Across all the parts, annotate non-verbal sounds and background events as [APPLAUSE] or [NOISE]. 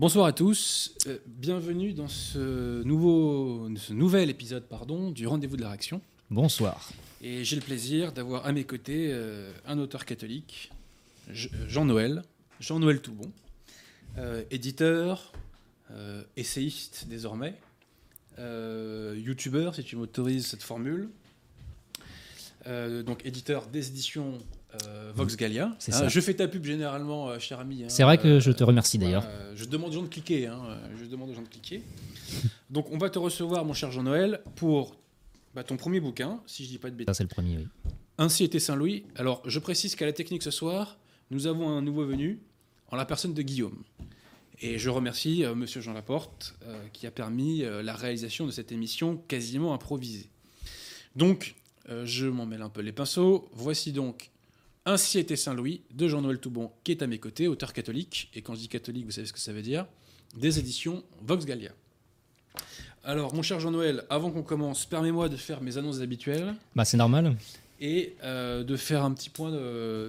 Bonsoir à tous, euh, bienvenue dans ce, nouveau, ce nouvel épisode pardon, du Rendez-vous de la Réaction. Bonsoir. Et j'ai le plaisir d'avoir à mes côtés euh, un auteur catholique, Jean-Noël, Jean-Noël Toubon, euh, éditeur, essayiste désormais, youtubeur si tu m'autorises cette formule, donc éditeur des éditions euh, Vox Gallia. C'est ça. je fais ta pub généralement, euh, cher ami. Hein. c'est vrai que je te remercie d'ailleurs. je demande aux gens de cliquer. Hein. je demande aux gens de cliquer. [LAUGHS] Donc, on va te recevoir, mon cher Jean-Noël, pour bah, ton premier bouquin, si je dis pas de bêtises. Ça, c'est le premier, oui. Ainsi était Saint-Louis. Alors, je précise qu'à la technique ce soir, nous avons un nouveau venu, en la personne de Guillaume. Et je remercie euh, Monsieur Jean Laporte, qui a permis la réalisation de cette émission quasiment improvisée. Donc, je m'en mêle un peu les pinceaux. Voici donc ainsi était Saint-Louis de Jean-Noël Toubon, qui est à mes côtés, auteur catholique. Et quand je dis catholique, vous savez ce que ça veut dire? Des éditions Vox Gallia. Alors, mon cher Jean-Noël, avant qu'on commence, permets-moi de faire mes annonces habituelles. Bah, c'est normal. Et euh, de faire un petit point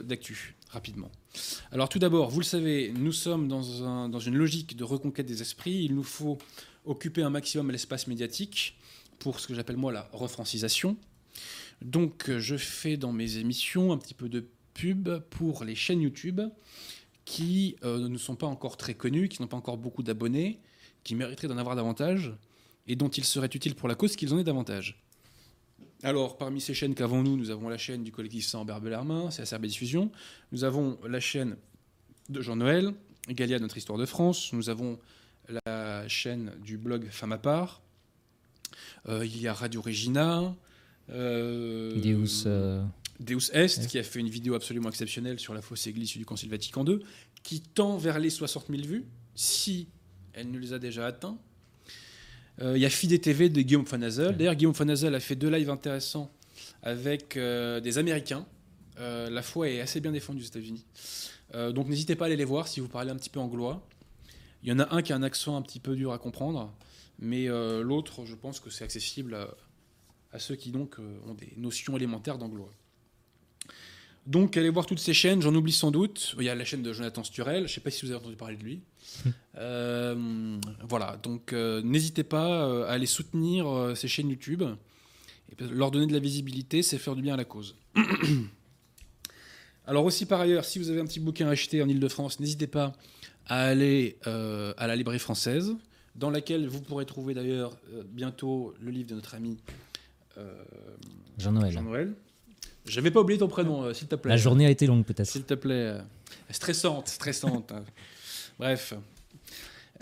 d'actu, rapidement. Alors, tout d'abord, vous le savez, nous sommes dans, dans une logique de reconquête des esprits. Il nous faut occuper un maximum l'espace médiatique pour ce que j'appelle moi la refrancisation. Donc, je fais dans mes émissions un petit peu de pub pour les chaînes YouTube qui euh, ne sont pas encore très connues, qui n'ont pas encore beaucoup d'abonnés, qui mériteraient d'en avoir davantage, et dont il serait utile pour la cause qu'ils en aient davantage. Alors, parmi ces chaînes qu'avons-nous, nous avons la chaîne du collectif Saint-Ambert Bellarmin, c'est SRB Diffusion. Nous avons la chaîne de Jean-Noël, Galia Notre Histoire de France. Nous avons la chaîne du blog Femme à part. Euh, il y a Radio Regina. Euh, Deus Est, qui a fait une vidéo absolument exceptionnelle sur la fausse église du Concile Vatican II, qui tend vers les 60 000 vues, si elle ne les a déjà atteints. Euh, il y a Fide TV de Guillaume Fanazel. D'ailleurs, Guillaume Fanazel a fait deux lives intéressants avec euh, des Américains. Euh, la foi est assez bien défendue aux États-Unis. donc n'hésitez pas à aller les voir si vous parlez un petit peu anglois. Il y en a un qui a un accent un petit peu dur à comprendre, mais l'autre, je pense que c'est accessible à, à, ceux qui donc ont des notions élémentaires d'anglois. Donc, allez voir toutes ces chaînes, j'en oublie sans doute. Il y a la chaîne de Jonathan Sturel, je ne sais pas si vous avez entendu parler de lui. Euh, voilà, donc euh, n'hésitez pas euh, à aller soutenir ces chaînes YouTube. Et leur donner de la visibilité, c'est faire du bien à la cause. [CLEARS THROAT] Alors aussi par ailleurs, si vous avez un petit bouquin à acheter en Ile-de-France, n'hésitez pas à aller à la librairie française, dans laquelle vous pourrez trouver d'ailleurs bientôt le livre de notre ami Jean-Noël. Jean-Noël. Je n'avais pas oublié ton prénom, euh, s'il te plaît. La journée a été longue, peut-être. S'il te plaît. Euh, stressante, stressante. [LAUGHS] Bref.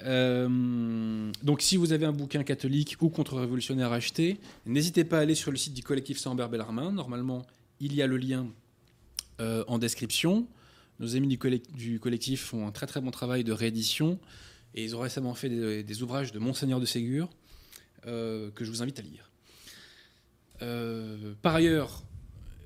Euh, donc, si vous avez un bouquin catholique ou contre-révolutionnaire à acheter, n'hésitez pas à aller sur le site du collectif Saint-Ambert Bellarmin. Normalement, il y a le lien en description. Nos amis du, collectif font un très très bon travail de réédition et ils ont récemment fait des, ouvrages de Monseigneur de Ségur que je vous invite à lire. par ailleurs,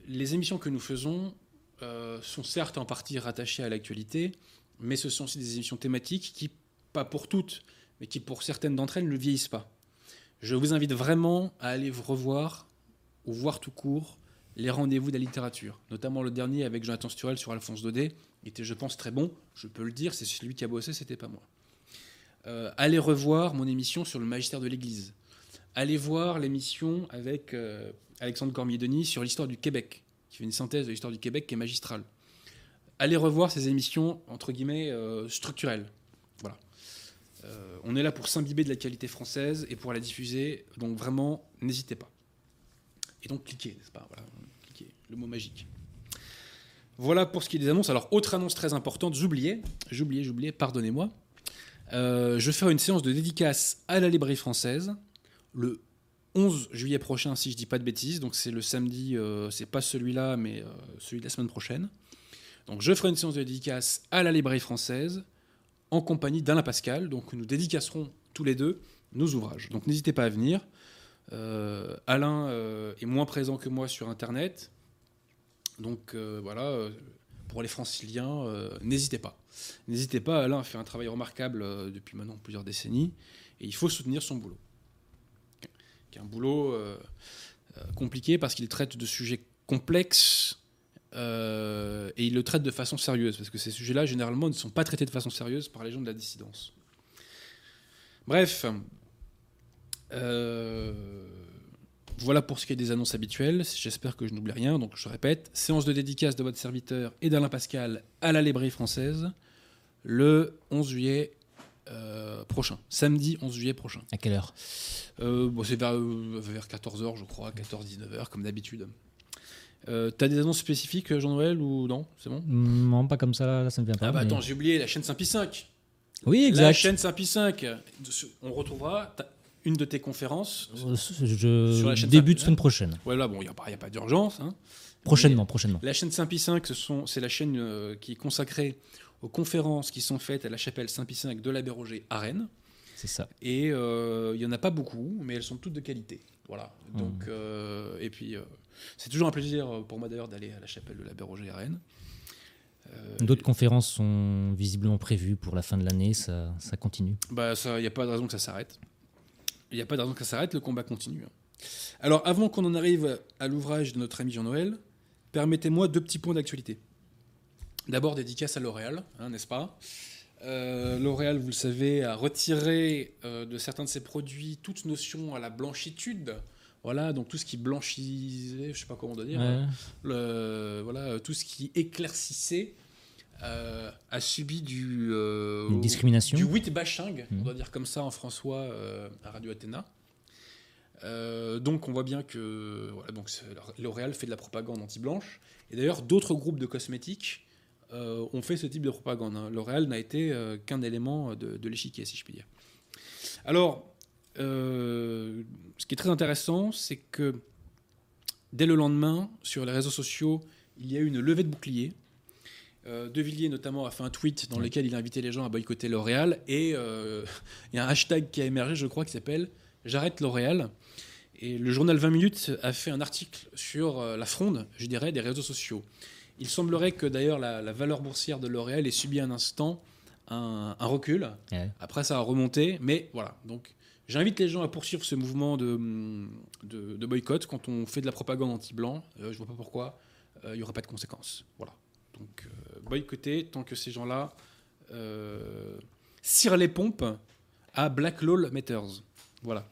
les émissions que nous faisons euh, sont certes en partie rattachées à l'actualité, mais ce sont aussi des émissions thématiques qui, pas pour toutes, mais qui pour certaines d'entre elles ne vieillissent pas. Je vous invite vraiment à aller revoir ou voir tout court les rendez-vous de la littérature, notamment le dernier avec Jonathan Sturel sur Alphonse Daudet, était, je pense, très bon. Je peux le dire, c'est celui qui a bossé, c'était pas moi. Euh, allez revoir mon émission sur le magistère de l'Église. Allez voir l'émission avec euh, Alexandre Cormier-Denis sur l'histoire du Québec, qui fait une synthèse de l'histoire du Québec qui est magistrale. Allez revoir ces émissions, entre guillemets, euh, structurelles. Voilà. Euh, on est là pour s'imbiber de la qualité française et pour la diffuser, donc vraiment, n'hésitez pas. Et donc, cliquez, n'est-ce pas? Voilà, cliquez, le mot magique. Voilà pour ce qui est des annonces. Alors, autre annonce très importante, j'oubliais, j'oubliais, j'oubliais, pardonnez-moi. Euh, je vais faire une séance de dédicace à la librairie française le 11 juillet prochain, si je dis pas de bêtises. Donc c'est le samedi, euh, c'est pas celui-là, mais euh, celui de la semaine prochaine. Donc je ferai une séance de dédicace à la librairie française en compagnie d'Alain Pascal. Donc nous dédicacerons tous les deux nos ouvrages. Donc n'hésitez pas à venir. Euh, Alain est moins présent que moi sur Internet. Donc voilà, pour les franciliens, n'hésitez pas. N'hésitez pas, Alain fait un travail remarquable depuis maintenant plusieurs décennies et il faut soutenir son boulot un boulot euh, euh, compliqué parce qu'il traite de sujets complexes euh, et il le traite de façon sérieuse, parce que ces sujets-là, généralement, ne sont pas traités de façon sérieuse par les gens de la dissidence. Bref, voilà pour ce qui est des annonces habituelles. J'espère que je n'oublie rien. Donc je répète, séance de dédicace de votre serviteur et d'Alain Pascal à la librairie française le 11 juillet euh, prochain, samedi 11 juillet prochain. À quelle heure euh, bon, C'est vers, vers 14h, je crois, 14-19h, comme d'habitude. Euh, T'as des annonces spécifiques, Jean-Noël, ou non? C'est bon? Non, pas comme ça, là, ça ne vient pas. Ah bah attends, j'ai oublié la chaîne Saint-Pi 5. Oui, exact. La chaîne Saint-Pi 5. On retrouvera une de tes conférences euh, je... sur la chaîne début de semaine prochaine. Voilà, bon, il n'y a pas, a pas d'urgence. Hein. Prochainement, prochainement. La chaîne Saint-Pi 5, c'est la chaîne euh, qui est consacrée aux conférences qui sont faites à la chapelle Saint-Pi 5 de la Bérogée à Rennes. C'est ça. Et euh, il n'y en a pas beaucoup, mais elles sont toutes de qualité. Voilà. Donc, mmh. et puis, c'est toujours un plaisir pour moi d'ailleurs d'aller à la chapelle de la Bérogée à Rennes. D'autres conférences sont visiblement prévues pour la fin de l'année, ça, ça continue. Bah, il n'y a pas de raison que ça s'arrête. Il n'y a pas de raison que ça s'arrête, le combat continue. Alors, avant qu'on en arrive à l'ouvrage de notre ami Jean-Noël, permettez-moi deux petits points d'actualité. D'abord, dédicace à L'Oréal, hein, n'est-ce pas? Euh, L'Oréal, vous le savez, a retiré euh, de certains de ses produits toute notion à la blanchitude. Voilà, donc tout ce qui blanchissait, je ne sais pas comment on doit dire, hein, le, voilà, tout ce qui éclaircissait euh, a subi du Une discrimination, du wit bashing, on mmh. doit dire comme ça en François à Radio Athéna. donc on voit bien que voilà, L'Oréal fait de la propagande anti-blanche. Et d'ailleurs, d'autres groupes de cosmétiques euh, ont fait ce type de propagande. Hein. L'Oréal n'a été euh, qu'un élément de, de l'échiquier, si je puis dire. Alors, euh, ce qui est très intéressant, c'est que dès le lendemain, sur les réseaux sociaux, il y a eu une levée de bouclier. de Villiers notamment a fait un tweet dans lequel il a invité les gens à boycotter L'Oréal et [LAUGHS] il y a un hashtag qui a émergé, je crois, qui s'appelle J'arrête L'Oréal. Et le journal 20 minutes a fait un article sur la fronde, je dirais, des réseaux sociaux. Il semblerait que d'ailleurs la, valeur boursière de L'Oréal ait subi un instant un, recul. Après, ça a remonté, mais voilà. Donc, j'invite les gens à poursuivre ce mouvement de, de, boycott quand on fait de la propagande anti-blanc. Euh, je vois pas pourquoi euh, il n'y aurait pas de conséquences. Voilà. Donc, euh, boycotter tant que ces gens-là cirent les pompes à Black Law Matters. Voilà.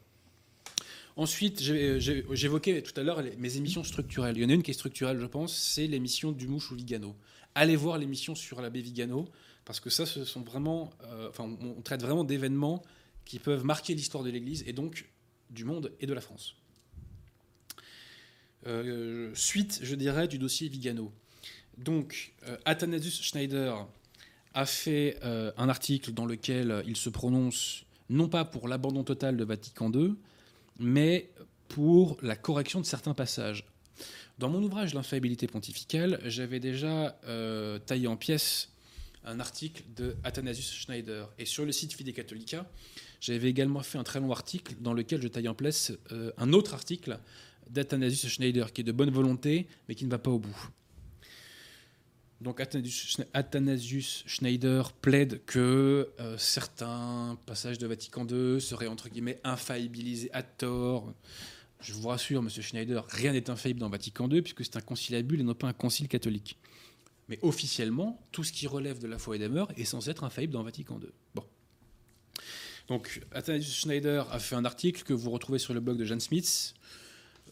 Ensuite, j'évoquais tout à l'heure mes émissions structurelles. Il y en a une qui est structurelle, je pense, c'est l'émission du Mouche ou Vigano. Allez voir l'émission sur l'abbé Vigano, parce que ça, ce sont vraiment, euh, enfin, on traite vraiment d'événements qui peuvent marquer l'histoire de l'Église et donc du monde et de la France. Euh, suite, je dirais, du dossier Vigano. Donc, euh, Athanasius Schneider a fait un article dans lequel il se prononce non pas pour l'abandon total de Vatican II, mais pour la correction de certains passages. Dans mon ouvrage L'infaillibilité pontificale, j'avais déjà euh, taillé en pièces un article de Athanasius Schneider. Et sur le site Fide Catholica, j'avais également fait un très long article dans lequel je taille en pièces euh, un autre article d'Athanasius Schneider qui est de bonne volonté, mais qui ne va pas au bout. Donc Athanasius Schneider plaide que euh, certains passages de Vatican II seraient entre guillemets infaillibilisés à tort. Je vous rassure, Monsieur Schneider, rien n'est infaillible dans Vatican II puisque c'est un bulle et non pas un concile catholique. Mais officiellement, tout ce qui relève de la foi et des mœurs est censé être infaillible dans Vatican II. Bon. Donc Athanasius Schneider a fait un article que vous retrouvez sur le blog de Jan Smith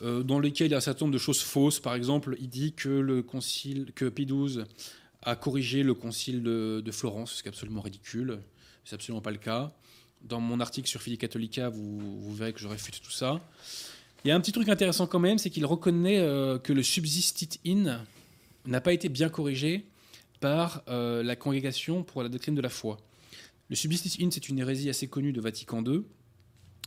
dans lesquels il y a un certain nombre de choses fausses. Par exemple, il dit que le concile, que Pie XII a corrigé le concile de, Florence, ce qui est absolument ridicule. C'est absolument pas le cas. Dans mon article sur Fili Catholica, vous, verrez que je réfute tout ça. Il y a un petit truc intéressant quand même, c'est qu'il reconnaît euh, que le subsistit in n'a pas été bien corrigé par euh, la congrégation pour la doctrine de la foi. Le subsistit in, c'est une hérésie assez connue de Vatican II,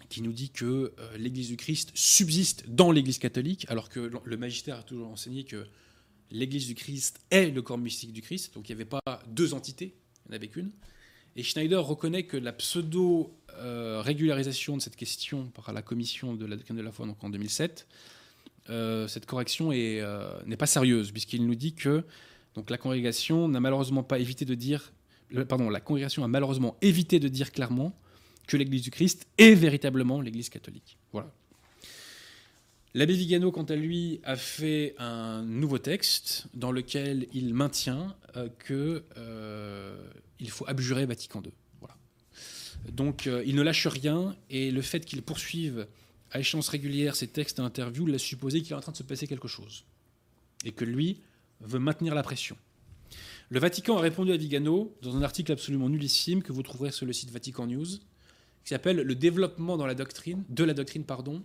qui nous dit que euh, l'Église du Christ subsiste dans l'Église catholique, alors que le magistère a toujours enseigné que l'Église du Christ est le corps mystique du Christ, donc il n'y avait pas deux entités, il n'y en avait qu'une. Et Schneider reconnaît que la pseudo-régularisation de cette question par la commission de la doctrine de la foi donc en 2007, euh, cette correction euh, n'est pas sérieuse, puisqu'il nous dit que donc, la congrégation n'a malheureusement pas évité de dire, pardon, la congrégation a malheureusement évité de dire clairement que l'Église du Christ est véritablement l'Église catholique. Voilà. L'abbé Vigano, quant à lui, a fait un nouveau texte dans lequel il maintient euh, qu'il euh, faut abjurer Vatican II. Voilà. Donc euh, il ne lâche rien et le fait qu'il poursuive à échéance régulière ses textes et interviews laisse supposer qu'il est en train de se passer quelque chose et que lui veut maintenir la pression. Le Vatican a répondu à Vigano dans un article absolument nullissime que vous trouverez sur le site Vatican News, qui s'appelle Le développement dans la doctrine, de la doctrine pardon,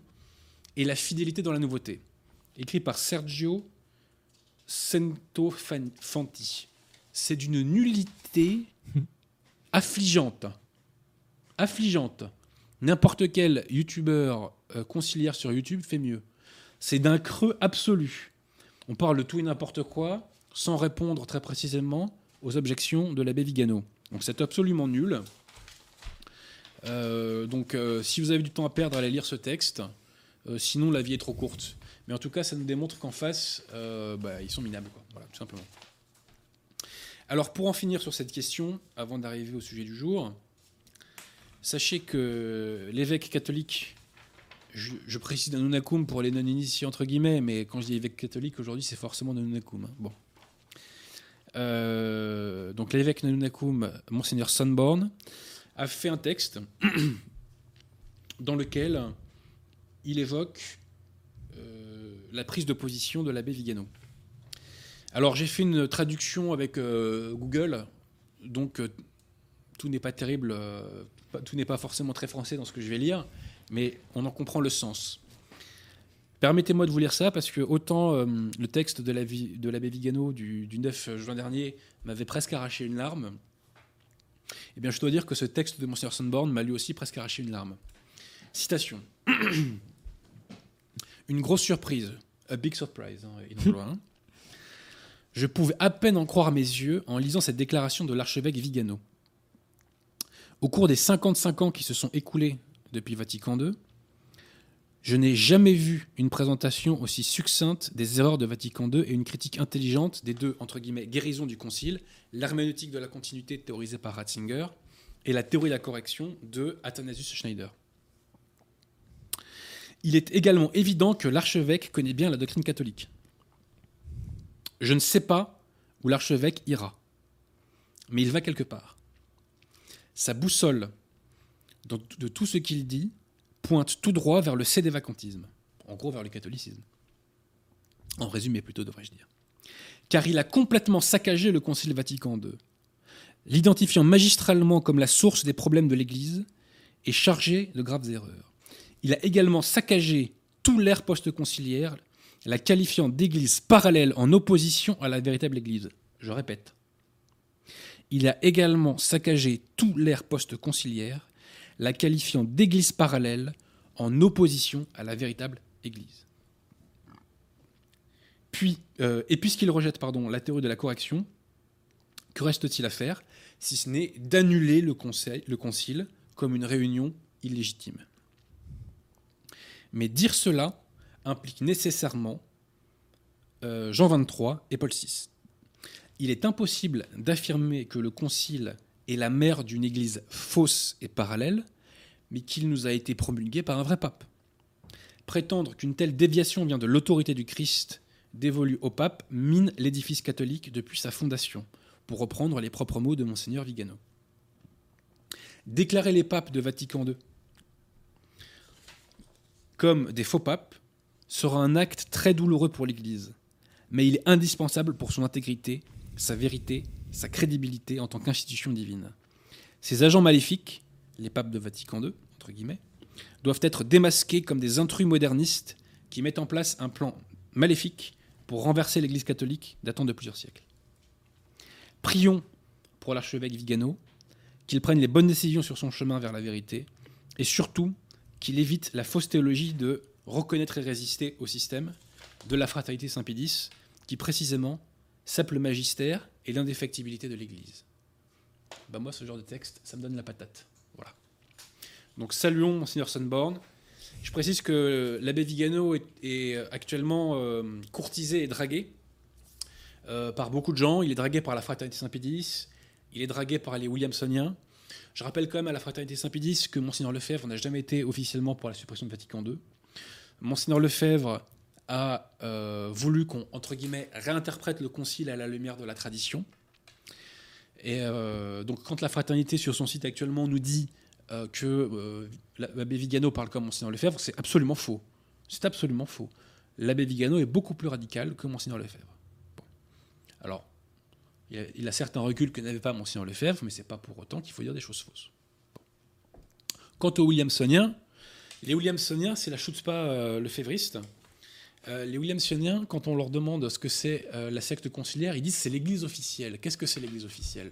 et la fidélité dans la nouveauté, écrit par Sergio Centofanti. C'est d'une nullité [LAUGHS] affligeante. Affligeante. N'importe quel youtubeur euh, conciliaire sur YouTube fait mieux. C'est d'un creux absolu. On parle de tout et n'importe quoi sans répondre très précisément aux objections de l'abbé Vigano. Donc c'est absolument nul. Euh, donc euh, si vous avez du temps à perdre, allez lire ce texte. sinon, la vie est trop courte. Mais en tout cas, ça nous démontre qu'en face, bah, ils sont minables. Voilà, tout simplement. Alors pour en finir sur cette question, avant d'arriver au sujet du jour, sachez que l'évêque catholique, je, précise Nanunakum pour les non-initiés entre guillemets, mais quand je dis évêque catholique aujourd'hui, c'est forcément Nanunakum. Hein. Bon. Euh, donc l'évêque Nanunakum, monseigneur Sunborn, a fait un texte [CLEARS THROAT] dans lequel il évoque euh, la prise de position de l'abbé Vigano. Alors j'ai fait une traduction avec euh, Google, donc euh, tout n'est pas terrible, tout n'est pas forcément très français dans ce que je vais lire, mais on en comprend le sens. Permettez-moi de vous lire ça parce que autant le texte de l'abbé Vigano du, 9 juin dernier m'avait presque arraché une larme, eh bien je dois dire que ce texte de Monsieur Sunborn m'a lui aussi presque arraché une larme. Citation. [CLEARS THROAT] une grosse surprise, a big surprise, hein, je pouvais à peine en croire mes yeux en lisant cette déclaration de l'archevêque Vigano. Au cours des 55 ans qui se sont écoulés depuis Vatican II, je n'ai jamais vu une présentation aussi succincte des erreurs de Vatican II et une critique intelligente des deux, guérisons du Concile, l'herméneutique de la continuité théorisée par Ratzinger et la théorie de la correction de Athanasius Schneider. Il est également évident que l'archevêque connaît bien la doctrine catholique. Je ne sais pas où l'archevêque ira, mais il va quelque part. Sa boussole de tout ce qu'il dit pointe tout droit vers le cédévacantisme, en gros vers le catholicisme. En résumé plutôt, devrais-je dire. Car il a complètement saccagé le Concile Vatican II, l'identifiant magistralement comme la source des problèmes de l'Église et chargé de graves erreurs. Il a également saccagé tout l'ère post-conciliaire, la qualifiant d'église parallèle en opposition à la véritable église. Je répète. Il a également saccagé tout l'ère post-conciliaire, la qualifiant d'église parallèle en opposition à la véritable église. Euh, et puisqu'il rejette pardon, la théorie de la correction, que reste-t-il à faire si ce n'est d'annuler le, le concile comme une réunion illégitime? Mais dire cela implique nécessairement euh, Jean 23 et Paul VI. Il est impossible d'affirmer que le Concile est la mère d'une Église fausse et parallèle, mais qu'il nous a été promulgué par un vrai pape. Prétendre qu'une telle déviation vient de l'autorité du Christ dévolue au pape mine l'édifice catholique depuis sa fondation, pour reprendre les propres mots de monseigneur Vigano. Déclarer les papes de Vatican II comme des faux papes sera un acte très douloureux pour l'Église, mais il est indispensable pour son intégrité, sa vérité, sa crédibilité en tant qu'institution divine. Ces agents maléfiques, les papes de Vatican II, entre guillemets, doivent être démasqués comme des intrus modernistes qui mettent en place un plan maléfique pour renverser l'Église catholique datant de plusieurs siècles. Prions pour l'archevêque Vigano, qu'il prenne les bonnes décisions sur son chemin vers la vérité, et surtout qu'il évite la fausse théologie de reconnaître et résister au système de la fraternité Saint-Pédis, qui précisément sape le magistère et l'indéfectibilité de l'Église. Bah moi, ce genre de texte, ça me donne la patate. Voilà. Donc saluons Monseigneur Sunborn. Je précise que l'abbé Vigano est, actuellement euh, courtisé et dragué euh, par beaucoup de gens. Il est dragué par la fraternité Saint-Pédis, il est dragué par les Williamsoniens. Je rappelle quand même à la fraternité Saint-Pédis que Monseigneur Lefebvre n'a jamais été officiellement pour la suppression de Vatican II. Monseigneur Lefebvre a euh, voulu qu'on, entre guillemets, réinterprète le concile à la lumière de la tradition. Et euh, donc, quand la fraternité sur son site actuellement nous dit euh, que l'abbé Vigano parle comme Monseigneur Lefebvre, c'est absolument faux. C'est absolument faux. L'abbé Vigano est beaucoup plus radical que Monseigneur Lefebvre. Alors, il a, certes un recul que n'avait pas Monseigneur Lefebvre, mais c'est pas pour autant qu'il faut dire des choses fausses. Quant aux Williamsoniens, les Williamsoniens, c'est la chutzpah euh, lefévriste. Euh, les Williamsoniens, quand on leur demande ce que c'est euh, la secte conciliaire, ils disent c'est l'Église officielle. Qu'est-ce que c'est l'Église officielle?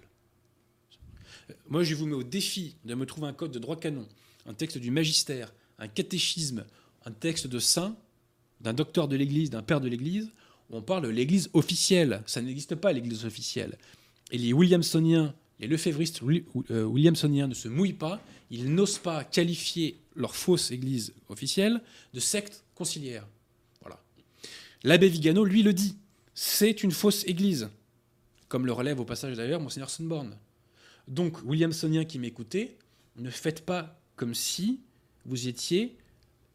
Moi, je vous mets au défi de me trouver un code de droit canon, un texte du magistère, un catéchisme, un texte de saint, d'un docteur de l'Église, d'un père de l'Église, où on parle de l'Église officielle. Ça n'existe pas, l'Église officielle. Et les Williamsoniens, les lefévristes williamsoniens ne se mouillent pas, ils n'osent pas qualifier leur fausse Église officielle de secte conciliaire. L'abbé Vigano, lui, le dit. C'est une fausse église. Comme le relève au passage d'ailleurs Monseigneur Sunborn. Donc, Williamsonien qui m'écoutez, ne faites pas comme si vous étiez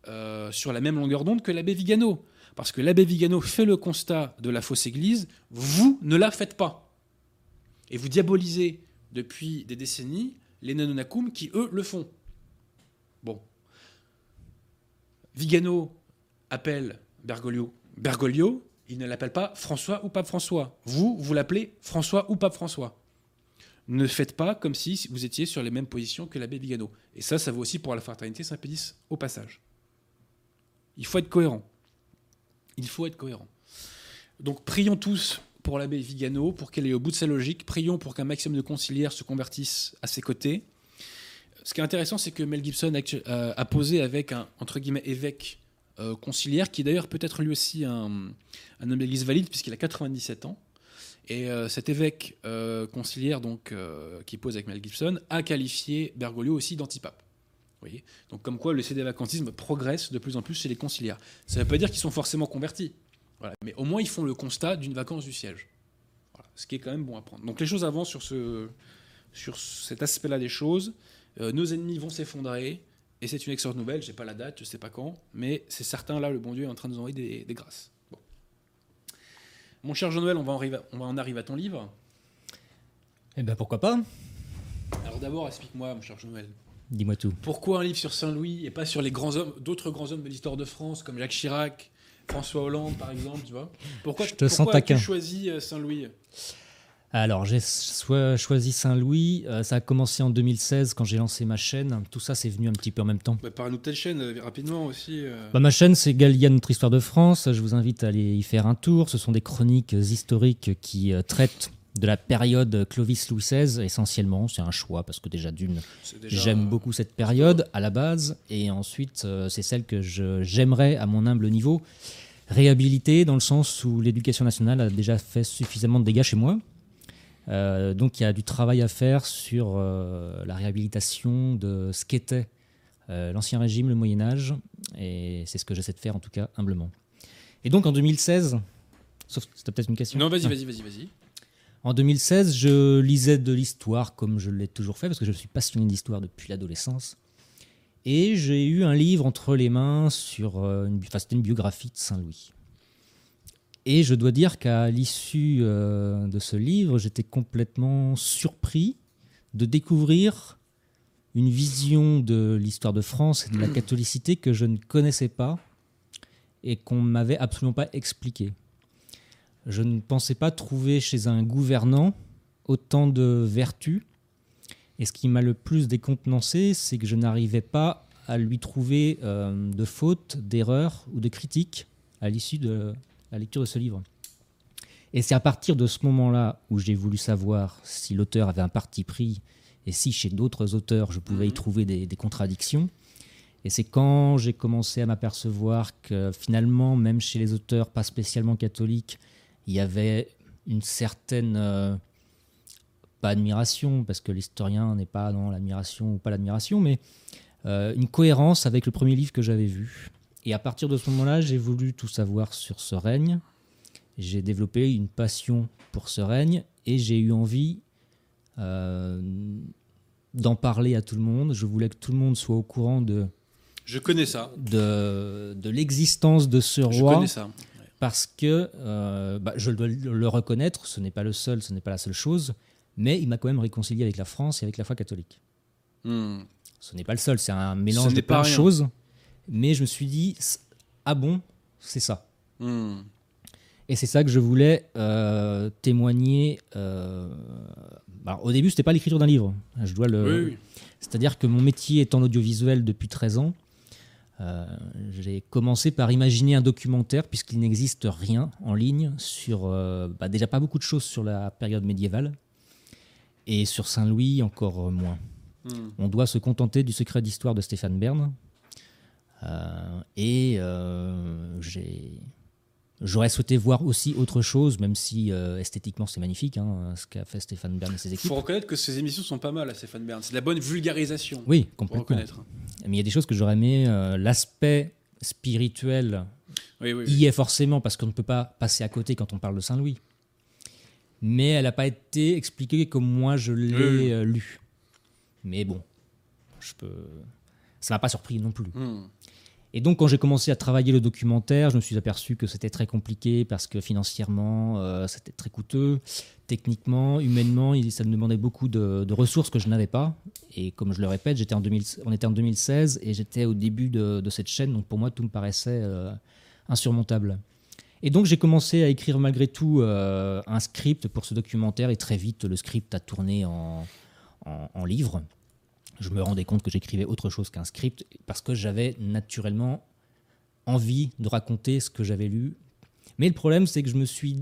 euh, sur la même longueur d'onde que l'abbé Vigano. Parce que l'abbé Vigano fait le constat de la fausse église, vous ne la faites pas. Et vous diabolisez depuis des décennies les Nanonakum qui, eux, le font. Bon. Vigano appelle Bergoglio Bergoglio, il ne l'appelle pas François ou Pape François. Vous, vous l'appelez François ou Pape François. Ne faites pas comme si vous étiez sur les mêmes positions que l'abbé Vigano. Et ça, ça vaut aussi pour la fraternité Saint-Pédis au passage. Il faut être cohérent. Il faut être cohérent. Donc prions tous pour l'abbé Vigano, pour qu'elle ait au bout de sa logique. Prions pour qu'un maximum de conciliaires se convertissent à ses côtés. Ce qui est intéressant, c'est que Mel Gibson a posé avec un entre guillemets évêque euh, conciliaire, qui est d'ailleurs peut-être lui aussi un, un homme d'église valide, puisqu'il a 97 ans. Et euh, cet évêque euh, conciliaire donc, qui pose avec Mel Gibson a qualifié Bergoglio aussi d'antipape. Voyez? Donc comme quoi le cédévacantisme progresse de plus en plus chez les conciliaires. Ça ne veut pas dire qu'ils sont forcément convertis, mais au moins ils font le constat d'une vacance du siège. Ce qui est quand même bon à prendre. Donc les choses avancent sur, ce, sur cet aspect-là des choses. nos ennemis vont s'effondrer. Et c'est une excellente nouvelle, je sais pas la date, je sais pas quand, mais c'est certain, là, le bon Dieu est en train de nous envoyer des, grâces. Mon cher Jean-Noël, on, va en on va en arriver à ton livre. Eh ben pourquoi pas? Alors d'abord, explique-moi, mon cher Jean-Noël. Dis-moi tout. Pourquoi un livre sur Saint-Louis et pas sur les grands hommes, d'autres grands hommes de l'histoire de France, comme Jacques Chirac, François Hollande, par exemple, tu vois? Pourquoi, je te pourquoi as-tu choisi euh, Saint-Louis? Alors, j'ai choisi Saint-Louis. Euh, ça a commencé en 2016 quand j'ai lancé ma chaîne. Tout ça, c'est venu un petit peu en même temps. Bah, Parle-nous de telle chaîne euh, rapidement aussi. Euh. Bah, ma chaîne, c'est Galia, notre histoire de France. Je vous invite à aller y faire un tour. Ce sont des chroniques historiques qui traitent de la période Clovis-Louis XVI essentiellement. C'est un choix parce que déjà d'une, j'aime beaucoup cette période à la base. Et ensuite, c'est celle que j'aimerais à mon humble niveau réhabiliter dans le sens où l'éducation nationale a déjà fait suffisamment de dégâts chez moi. Euh, donc il y a du travail à faire sur euh, la réhabilitation de ce qu'était euh, l'Ancien Régime, le Moyen Âge, et c'est ce que j'essaie de faire en tout cas humblement. Et donc en 2016, sauf c'était peut-être une question. Non, vas-y, vas-y, vas-y, vas-y. En 2016, je lisais de l'histoire comme je l'ai toujours fait, parce que je suis passionné d'histoire depuis l'adolescence. Et j'ai eu un livre entre les mains sur une, enfin, une biographie de Saint-Louis. Et je dois dire qu'à l'issue euh, de ce livre, j'étais complètement surpris de découvrir une vision de l'histoire de France et de la catholicité que je ne connaissais pas et qu'on ne m'avait absolument pas expliqué. Je ne pensais pas trouver chez un gouvernant autant de vertus. Et ce qui m'a le plus décontenancé, c'est que je n'arrivais pas à lui trouver euh, de fautes, d'erreurs ou de critiques à l'issue de la lecture de ce livre. Et c'est à partir de ce moment-là où j'ai voulu savoir si l'auteur avait un parti pris et si chez d'autres auteurs je pouvais y mhm. trouver des, contradictions. Et c'est quand j'ai commencé à m'apercevoir que finalement, même chez les auteurs pas spécialement catholiques, il y avait une certaine, euh, pas admiration, parce que l'historien n'est pas dans l'admiration ou pas l'admiration, mais euh, une cohérence avec le premier livre que j'avais vu. Et à partir de ce moment-là, j'ai voulu tout savoir sur ce règne. J'ai développé une passion pour ce règne et j'ai eu envie euh, d'en parler à tout le monde. Je voulais que tout le monde soit au courant de. Je connais ça. De, de l'existence de ce roi. Je connais ça. Parce que, euh, bah, je dois le reconnaître, ce n'est pas le seul, ce n'est pas la seule chose, mais il m'a quand même réconcilié avec la France et avec la foi catholique. Hmm. Ce n'est pas le seul, c'est un mélange de plein de choses. Mais je me suis dit, ah bon, c'est ça. Hmm. Et c'est ça que je voulais euh, témoigner. euh, alors, au début, c'était pas l'écriture d'un livre. Je dois le. Oui, oui. C'est-à-dire que mon métier est en audiovisuel depuis 13 ans. euh, j'ai commencé par imaginer un documentaire, puisqu'il n'existe rien en ligne sur. bah, déjà pas beaucoup de choses sur la période médiévale. Et sur Saint-Louis, encore moins. Hmm. On doit se contenter du secret d'histoire de Stéphane Bern. Euh, et euh, j'ai- j'aurais souhaité voir aussi autre chose, même si euh, esthétiquement c'est magnifique, hein, ce qu'a fait Stéphane Bern et ses Il équipes. faut reconnaître que ces émissions sont pas mal à Stéphane Bern. C'est de la bonne vulgarisation. Oui, Faut complètement. reconnaître. Mais il y a des choses que j'aurais aimé. euh, L'aspect spirituel Oui, oui, oui. y est forcément parce qu'on ne peut pas passer à côté quand on parle de Saint-Louis. Mais elle n'a pas été expliquée comme moi je l'ai euh, lu. Mais bon, je peux. Ça m'a pas surpris non plus. Hmm. Et donc, quand j'ai commencé à travailler le documentaire, je me suis aperçu que c'était très compliqué parce que financièrement, euh, c'était très coûteux. Techniquement, humainement, ça me demandait beaucoup de, ressources que je n'avais pas. Et comme je le répète, en 2000 on était en 2016 et j'étais au début de, cette chaîne. Donc, pour moi, tout me paraissait euh, insurmontable. Et donc, j'ai commencé à écrire malgré tout euh, un script pour ce documentaire. Et très vite, le script a tourné en livre je me rendais compte que j'écrivais autre chose qu'un script parce que j'avais naturellement envie de raconter ce que j'avais lu. Mais le problème, c'est que je me suis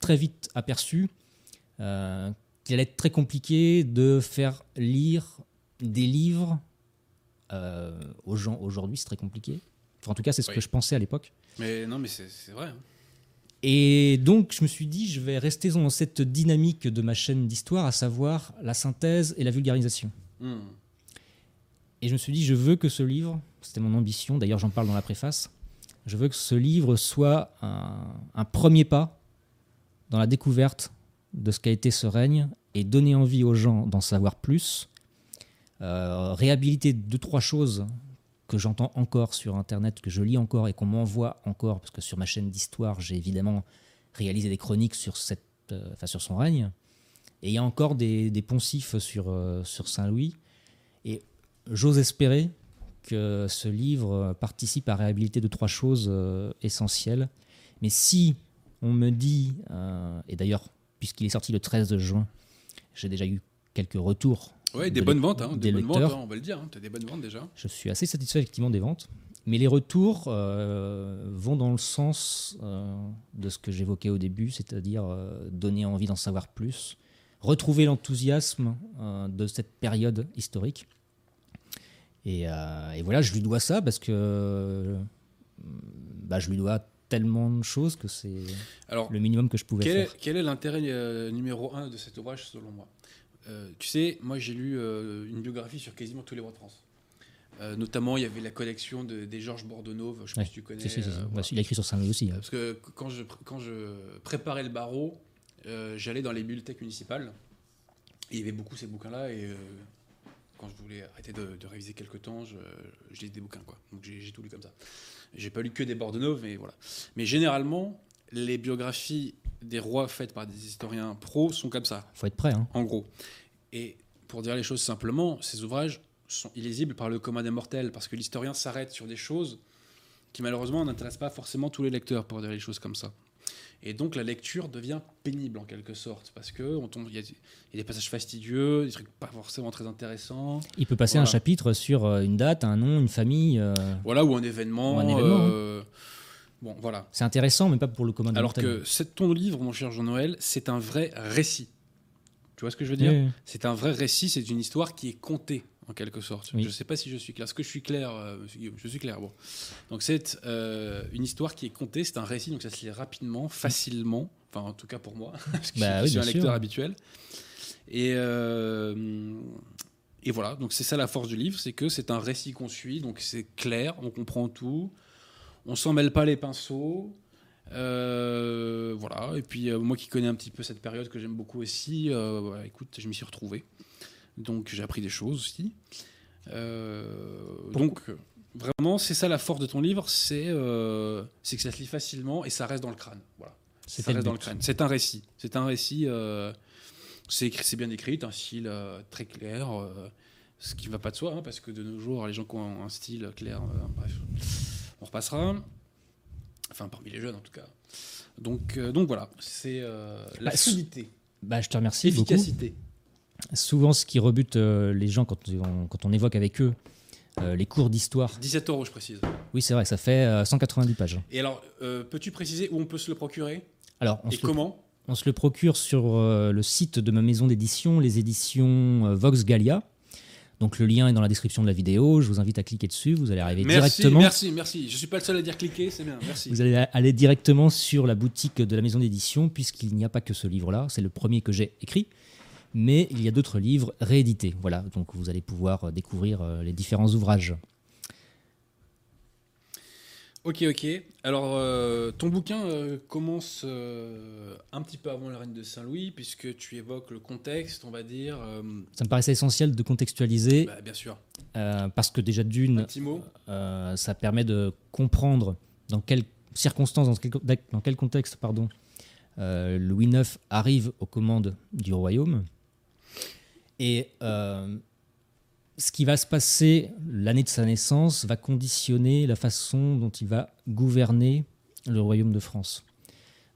très vite aperçu euh, qu'il allait être très compliqué de faire lire des livres euh, aux gens aujourd'hui. C'est très compliqué. Enfin, en tout cas, c'est ce Oui. que je pensais à l'époque. Mais non, mais c'est vrai. hein. Et donc, je me suis dit, je vais rester dans cette dynamique de ma chaîne d'histoire, à savoir la synthèse et la vulgarisation. Hmm. Et je me suis dit, je veux que ce livre, c'était mon ambition, d'ailleurs j'en parle dans la préface, je veux que ce livre soit un, premier pas dans la découverte de ce qu'a été ce règne et donner envie aux gens d'en savoir plus, euh, réhabiliter deux, trois choses que j'entends encore sur Internet, que je lis encore et qu'on m'envoie encore, parce que sur ma chaîne d'histoire, j'ai évidemment réalisé des chroniques sur, cette, euh, enfin, sur son règne, et il y a encore des, des poncifs sur, euh, sur Saint-Louis. Et j'ose espérer que ce livre participe à réhabiliter deux, trois choses euh, essentielles. Mais si on me dit, euh, et d'ailleurs, puisqu'il est sorti le 13 juin, j'ai déjà eu quelques retours. Ouais, des de bonnes ventes, hein, des, des bonnes ventes, hein, on va le dire. Tu as des bonnes ventes déjà. Je suis assez satisfait effectivement des ventes. Mais les retours euh, vont dans le sens euh, de ce que j'évoquais au début, c'est-à-dire donner envie d'en savoir plus, retrouver l'enthousiasme de cette période historique. Et, euh, et voilà, je lui dois ça parce que bah, je lui dois tellement de choses que c'est le minimum que je pouvais quel faire. est, quel est l'intérêt euh, numéro un de cet ouvrage selon moi? Euh, Tu sais, moi j'ai lu une biographie sur quasiment tous les rois de France. Notamment, il y avait la collection de- des Georges Bordonov, je ne sais pas Ouais. si tu connais. Bah, il a écrit sur Saint-Louis aussi. hein. Parce que quand je, quand je préparais le barreau, j'allais dans les bibliothèques municipales. Et il y avait beaucoup ces bouquins-là. Et quand je voulais arrêter de, de réviser quelques temps, je, je lisais des bouquins. Quoi. Donc j'ai tout lu comme ça. J'ai pas lu que des Bordonov, mais voilà. Mais généralement, les biographies des rois faites par des historiens pros sont comme ça, faut être prêt. Hein. en gros. Et pour dire les choses simplement, ces ouvrages sont illisibles par le commun des mortels, parce que l'historien s'arrête sur des choses qui malheureusement n'intéressent pas forcément tous les lecteurs, pour dire les choses comme ça. Et donc la lecture devient pénible en quelque sorte, parce que on tombe- il y, a il y a des passages fastidieux, des trucs pas forcément très intéressants, Il peut passer un chapitre sur euh, une date, un nom, une famille. euh, voilà, ou un événement. Ou un événement, euh, Bon, voilà. c'est intéressant, mais pas pour le commun Alors que c'est ton livre, mon cher Jean-Noël, c'est un vrai récit. Tu vois ce que je veux dire oui. C'est un vrai récit, c'est une histoire qui est contée, en quelque sorte. Oui. Je ne sais pas si je suis clair. Est-ce que je suis clair, euh, Je suis clair, bon. Donc c'est euh, une histoire qui est contée, c'est un récit, donc ça se lit rapidement, facilement, enfin en tout cas pour moi, [LAUGHS] parce que Bah je oui, suis un lecteur habituel. Et, euh, et voilà, donc c'est ça la force du livre, c'est que c'est un récit qu'on suit, donc c'est clair, on comprend tout, on s'en mêle pas les pinceaux. Euh, voilà, et puis moi qui connais un petit peu cette période que j'aime beaucoup aussi, voilà, écoute, je m'y suis retrouvé. Donc j'ai appris des choses aussi. Euh, donc vraiment, c'est ça la force de ton livre, c'est euh, c'est que ça se lit facilement et ça reste dans le crâne. Voilà, ça reste dans le crâne. C'est un récit. C'est un récit. euh, c'est bien écrit, un style très clair. Ce qui ne va pas de soi, hein, parce que de nos jours, les gens qui ont un style clair, euh, bref, on repassera. Enfin, parmi les jeunes en tout cas. Donc, euh, donc voilà, c'est euh, la Bah, solidité, Bah, je te remercie beaucoup. Souvent, ce qui rebute euh, les gens quand on, quand on évoque avec eux euh, les cours d'histoire. 17 euros, je précise. Oui, c'est vrai, ça fait euh, 190 pages. Et alors, euh, peux-tu préciser où on peut se le procurer? Alors, on et se, le, comment? On se le procure sur le site de ma maison d'édition, les éditions Vox Gallia. Donc, le lien est dans la description de la vidéo. Je vous invite à cliquer dessus. Vous allez arriver Merci, directement. merci, merci. Je suis pas le seul à dire cliquer, c'est bien. Merci. Vous allez aller directement sur la boutique de la maison d'édition, puisqu'il n'y a pas que ce livre-là. C'est le premier que j'ai écrit. Mais il y a d'autres livres réédités. Voilà, donc vous allez pouvoir euh, découvrir euh, les différents ouvrages. Ok, ok. Alors, euh, ton bouquin euh, commence euh, un petit peu avant la reine de Saint-Louis, puisque tu évoques le contexte, on va dire. Ça me paraissait essentiel de contextualiser, bah, bien sûr. parce que déjà Un d'une, ça permet de comprendre dans quelles circonstances, dans quel, dans quel contexte, pardon, Louis IX arrive aux commandes du royaume. Et euh, ce qui va se passer l'année de sa naissance va conditionner la façon dont il va gouverner le royaume de France.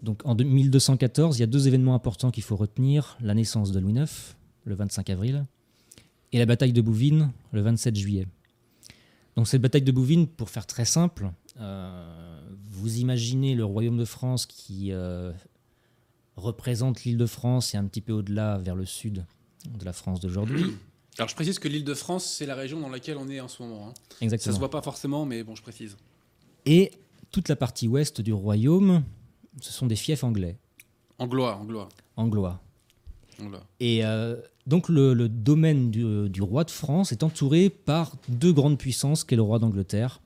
Donc en 1214, il y a deux événements importants qu'il faut retenir la naissance de Louis IX, le 25 avril, et la bataille de Bouvines, le 27 juillet. Donc cette bataille de Bouvines, pour faire très simple, euh, vous imaginez le royaume de France qui euh, représente l'île de France et un petit peu au-delà vers le sud de la France d'aujourd'hui. [CLEARS THROAT] Alors, je précise que l'île de France, c'est la région dans laquelle on est en ce moment. hein. Ça Exactement. se voit pas forcément, mais bon, je précise. Et toute la partie ouest du royaume, ce sont des fiefs anglais, Anglois, anglois, anglois. anglois. Et euh, donc le, le domaine du, du roi de France est entouré par deux grandes puissances, qu'est le roi d'Angleterre,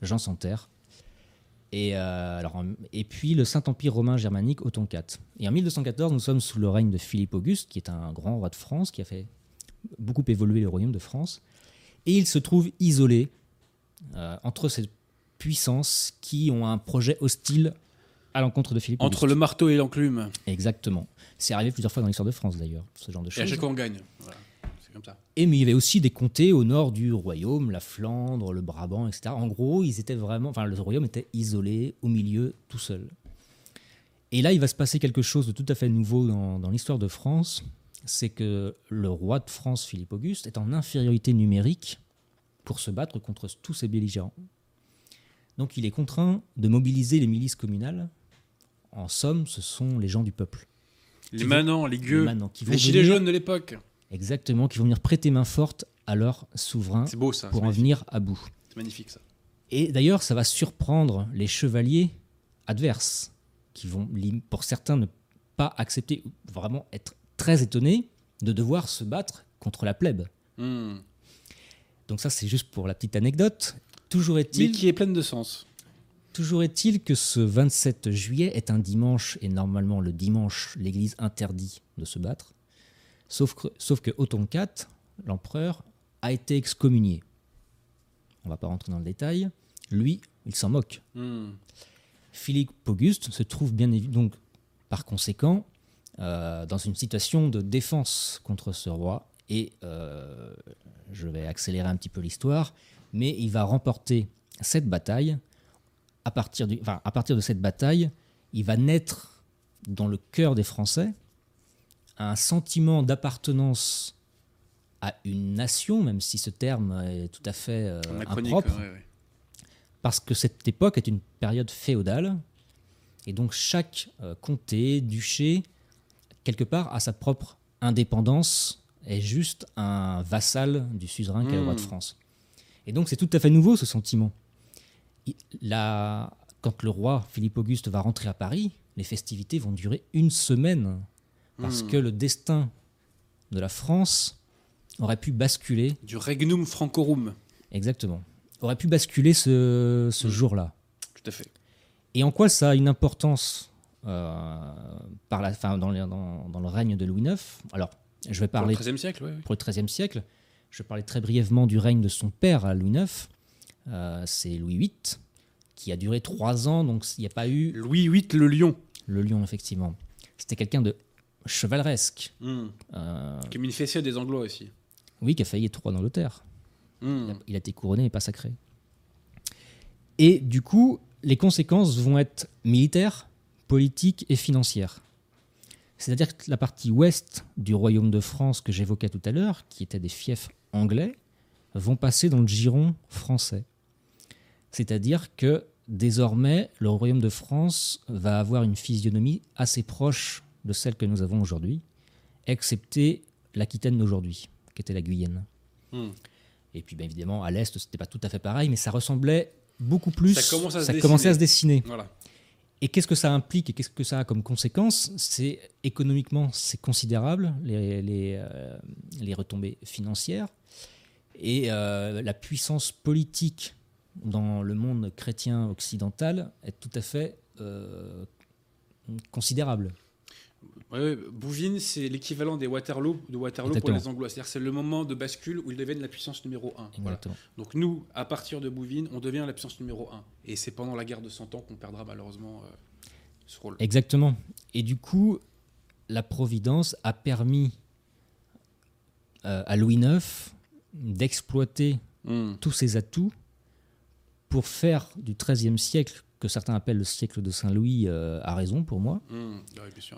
Jean sans terre, et, euh, alors, et puis le Saint-Empire romain germanique, Othon IV. Et en 1214, nous sommes sous le règne de Philippe Auguste, qui est un grand roi de France, qui a fait beaucoup évoluer le royaume de France. Et il se trouve isolé euh, entre ces puissances qui ont un projet hostile à l'encontre de Philippe Entre Auguste. le marteau et l'enclume. Exactement. C'est arrivé plusieurs fois dans l'histoire de France d'ailleurs, ce genre de Et à choses. chaque fois, on gagne. Voilà. C'est comme ça. Et mais il y avait aussi des comtés au nord du royaume, la Flandre, le Brabant, etc. En gros, ils étaient vraiment, enfin, le royaume était isolé, au milieu, tout seul. Et là, il va se passer quelque chose de tout à fait nouveau dans, dans l'histoire de France. C'est que le roi de France, Philippe Auguste, est en infériorité numérique pour se battre contre tous ses belligérants. Donc, il est contraint de mobiliser les milices communales. En somme, ce sont les gens du peuple. Les manants, les gueux, Les manants, qui vont les gilets venir- jaunes de l'époque. Exactement, qui vont venir prêter main forte à leur souverain C'est beau ça. pour en magnifique. venir à bout. C'est magnifique ça. Et d'ailleurs, ça va surprendre les chevaliers adverses, qui vont, pour certains, ne pas accepter, vraiment être très étonnés de devoir se battre contre la plèbe. Hmm. Donc ça, c'est juste pour la petite anecdote. Toujours Mais est-il qui est pleine de sens. toujours est-il que ce 27 juillet est un dimanche, et normalement le dimanche, l'Église interdit de se battre. Sauf que, sauf que Othon IV, l'empereur, a été excommunié. On va pas rentrer dans le détail. Lui, il s'en moque. Hmm. Philippe Auguste se trouve bien évidemment, donc par conséquent, euh, dans une situation de défense contre ce roi. Et euh, je vais accélérer un petit peu l'histoire, mais il va remporter cette bataille. À partir, du, enfin, à partir de cette bataille, il va naître dans le cœur des Français un sentiment d'appartenance à une nation, même si ce terme est tout à fait euh, impropre ouais, ouais. parce que cette époque est une période féodale, et donc chaque euh, comté, duché, quelque part, a sa propre indépendance, est juste un vassal du suzerain qui est le roi de Mm. France. Et donc c'est tout à fait nouveau ce sentiment. Il- la- quand le roi Philippe Auguste va rentrer à Paris, les festivités vont durer une semaine, parce Mm. que le destin de la France aurait pu basculer Du regnum francorum. Exactement. Aurait pu basculer ce, ce Mm. jour-là. Tout à fait. Et en quoi ça a une importance euh, par la, enfin, dans, le, dans- dans le règne de Louis IX Alors, je vais Pour parler le XIIIe siècle, ouais, ouais. pour le XIIIe siècle. Je vais parler très brièvement du règne de son père à Louis IX. Euh, C'est Louis VIII, qui a duré trois ans, donc il n'y a pas eu Louis VIII, le lion. le lion, effectivement. C'était quelqu'un de chevaleresque. Hmm. Euh, Qui est des Anglois aussi. Oui, qui a failli être roi d'Angleterre. Hmm. Il a- Il a été couronné et pas sacré. Et du coup, les conséquences vont être militaires, politiques et financières. C'est-à-dire que la partie ouest du royaume de France que j'évoquais tout à l'heure, qui étaient des fiefs anglais, vont passer dans le giron français. C'est-à-dire que désormais, le royaume de France va avoir une physionomie assez proche de celle que nous avons aujourd'hui, excepté l'Aquitaine d'aujourd'hui, qui était la Guyenne. Hmm. Et puis, bien évidemment, à l'est, c'était pas tout à fait pareil, mais ça ressemblait beaucoup plus. Ça commence à se commençait à se dessiner. dessiner. Voilà. Et qu'est-ce que ça implique et qu'est-ce que ça a comme conséquence? C'est économiquement, c'est considérable, les, les, euh, les retombées financières. Et euh, la puissance politique dans le monde chrétien occidental est tout à fait euh, considérable. Ouais, Bouvines, c'est l'équivalent des Waterloo, de Waterloo Exactement. pour les Anglois. C'est-à-dire c'est le moment de bascule où ils deviennent la puissance numéro 1. Exactement. Donc nous, à partir de Bouvines, on devient la puissance numéro 1. Et c'est pendant la guerre de 100 ans qu'on perdra malheureusement euh, ce rôle. Exactement. Et du coup, la Providence a permis euh, à Louis IX d'exploiter Hmm. tous ses atouts pour faire du XIIIe siècle, que certains appellent le siècle de Saint-Louis, euh, à raison pour moi,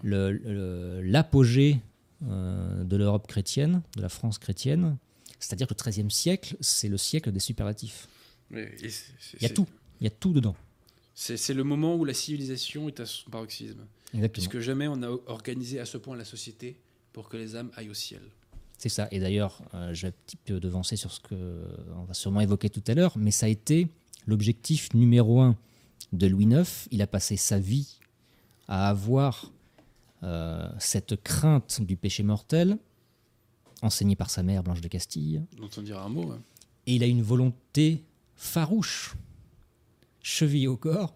le- l'apogée euh, de l'Europe chrétienne, de la France chrétienne. C'est-à-dire que le XIIIe siècle, c'est le siècle des superlatifs. Il y a tout, il y a tout dedans. C'est c'est le moment où la civilisation est à son paroxysme. Exactement. Puisque jamais on a organisé à ce point la société pour que les âmes aillent au ciel. C'est ça. Et d'ailleurs, euh, je vais un petit peu devancer sur ce que on va sûrement évoquer tout à l'heure, mais ça a été l'objectif numéro un de Louis IX. Il a passé sa vie à avoir euh, cette crainte du péché mortel, enseignée par sa mère Blanche de Castille, Dont on dira un mot. hein. et il a une volonté farouche, chevillée au corps,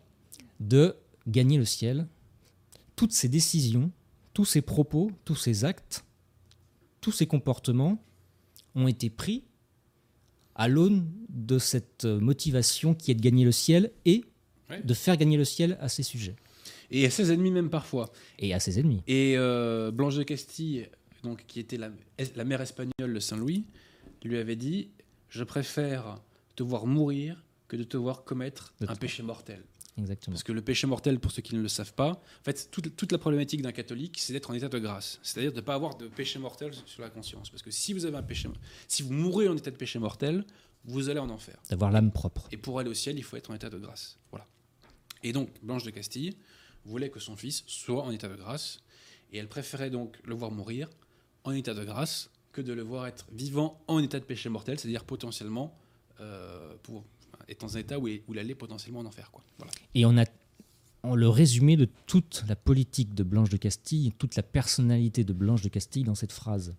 de gagner le ciel. Toutes ses décisions, tous ses propos, tous ses actes, tous ses comportements ont été pris à l'aune de cette motivation qui est de gagner le ciel et Ouais. de faire gagner le ciel à ses sujets Et à ses ennemis même parfois. et à ses ennemis. Et euh, Blanche de Castille, donc, qui était la, la mère espagnole de Saint-Louis, lui avait dit Je préfère te voir mourir que de te voir commettre De un péché mortel. Exactement. Parce que le péché mortel, pour ceux qui ne le savent pas, en fait, toute, toute la problématique d'un catholique, c'est d'être en état de grâce. C'est-à-dire de ne pas avoir de péché mortel sur la conscience. Parce que si vous avez un péché, si vous mourrez en état de péché mortel, vous allez en enfer. D'avoir l'âme propre. Et pour aller au ciel, il faut être en état de grâce. Voilà. Et donc, Blanche de Castille voulait que son fils soit en état de grâce. Et elle préférait donc le voir mourir en état de grâce que de le voir être vivant en état de péché mortel, c'est-à-dire potentiellement euh, pour, être dans un état où il, où il allait potentiellement en enfer. Quoi. Voilà. Et on a en le résumé de toute la politique de Blanche de Castille, toute la personnalité de Blanche de Castille dans cette phrase.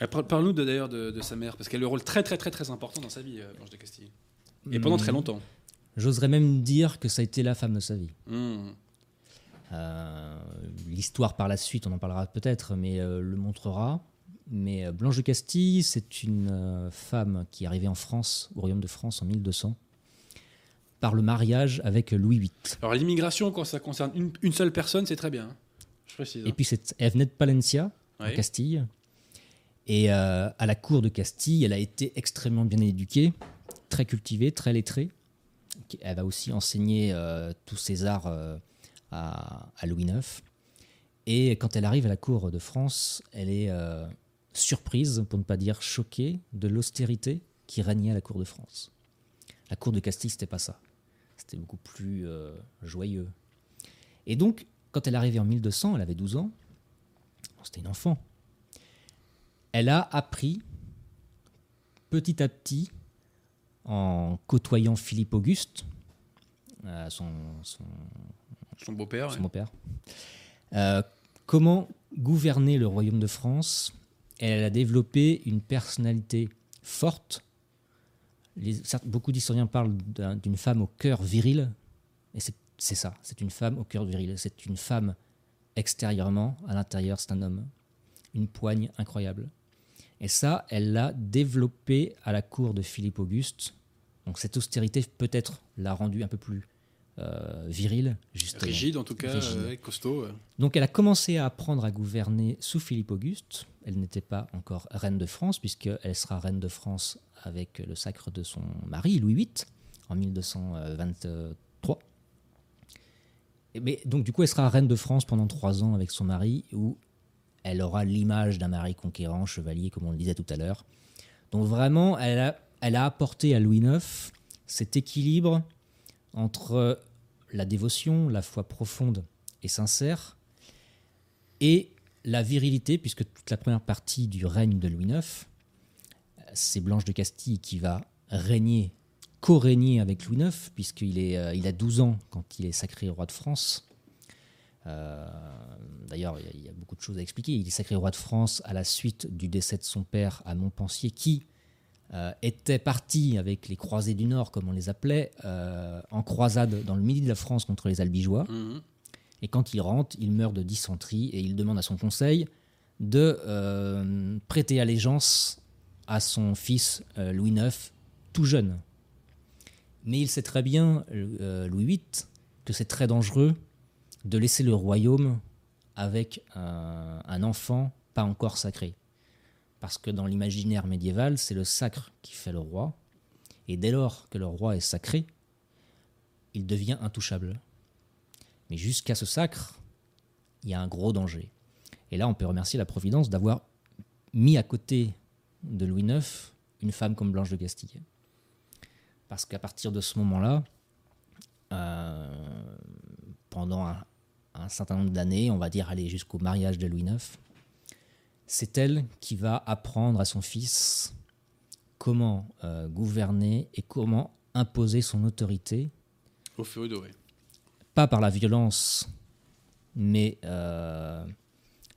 Euh, par- Parle-nous d'ailleurs de, de sa mère, parce qu'elle a eu un rôle très très très très important dans sa vie, euh, Blanche de Castille. Et pendant très Hmm, longtemps. J'oserais même dire que ça a été la femme de sa vie. Hmm. Euh, L'histoire par la suite, on en parlera peut-être, mais euh, le montrera. Mais euh, Blanche de Castille, c'est une femme qui est arrivée en France, au royaume de France en 1200, par le mariage avec Louis VIII. Alors l'immigration, quand ça concerne une, une seule personne, c'est très bien. hein. Je précise. Et puis c'est- elle venait de Palencia, Ouais. en Castille. Et euh, à la cour de Castille, elle a été extrêmement bien éduquée, très cultivée, très lettrée. Elle va aussi enseigner euh, tous ses arts euh, à, Louis IX. Et quand elle arrive à la cour de France, elle est euh, surprise, pour ne pas dire choquée, de l'austérité qui régnait à la cour de France. La cour de Castille, c'était pas ça. C'était beaucoup plus joyeux. Et donc, quand elle est arrivée en 1200, elle avait 12 ans. C'était une enfant. Elle a appris petit à petit, en côtoyant Philippe Auguste, euh, son, son, Son beau-père. son ouais. beau-père, euh, comment gouverner le royaume de France? Elle a développé une personnalité forte. Les- certes, beaucoup d'historiens parlent d'un- d'une femme au cœur viril, et c'est ça, c'est une femme au cœur viril. C'est une femme extérieurement, à l'intérieur, c'est un homme. Une poigne incroyable. Et ça, elle l'a développé à la cour de Philippe Auguste. Donc cette austérité peut-être l'a rendue un peu plus euh, virile, justement. Rigide en tout cas, euh, costaud. Donc elle a commencé à apprendre à gouverner sous Philippe Auguste. Elle n'était pas encore reine de France, puisqu'elle sera reine de France avec le sacre de son mari, Louis VIII, en 1223. Et Mais donc du coup, elle sera reine de France pendant trois ans avec son mari, où elle aura l'image d'un mari conquérant, chevalier, comme on le disait tout à l'heure. Donc vraiment, elle a, elle a apporté à Louis IX cet équilibre entre la dévotion, la foi profonde et sincère, et la virilité, puisque toute la première partie du règne de Louis IX, c'est Blanche de Castille qui va régner, co-régner avec Louis IX, puisqu'il est, euh, il a 12 ans quand il est sacré roi de France. Euh, D'ailleurs, il y a- il y, a beaucoup de choses à expliquer. Il est sacré roi de France à la suite du décès de son père à Montpensier, qui euh, était parti avec les croisés du Nord, comme on les appelait, euh, en croisade dans le midi de la France contre les Albigeois. Mhm. Et quand il rentre, il meurt de dysenterie et il demande à son conseil de euh, prêter allégeance à son fils euh, Louis IX, tout jeune. Mais il sait très bien, euh, Louis VIII, que c'est très dangereux de laisser le royaume avec un, un enfant pas encore sacré. Parce que dans l'imaginaire médiéval, c'est le sacre qui fait le roi. Et dès lors que le roi est sacré, il devient intouchable. Mais jusqu'à ce sacre, il y a un gros danger. Et là, on peut remercier la Providence d'avoir mis à côté de Louis IX une femme comme Blanche de Castille. Parce qu'à partir de ce moment-là, euh, pendant un, un certain nombre d'années, on va dire aller jusqu'au mariage de Louis IX, c'est elle qui va apprendre à son fils comment euh, gouverner et comment imposer son autorité Au feu doré. pas par la violence, mais euh,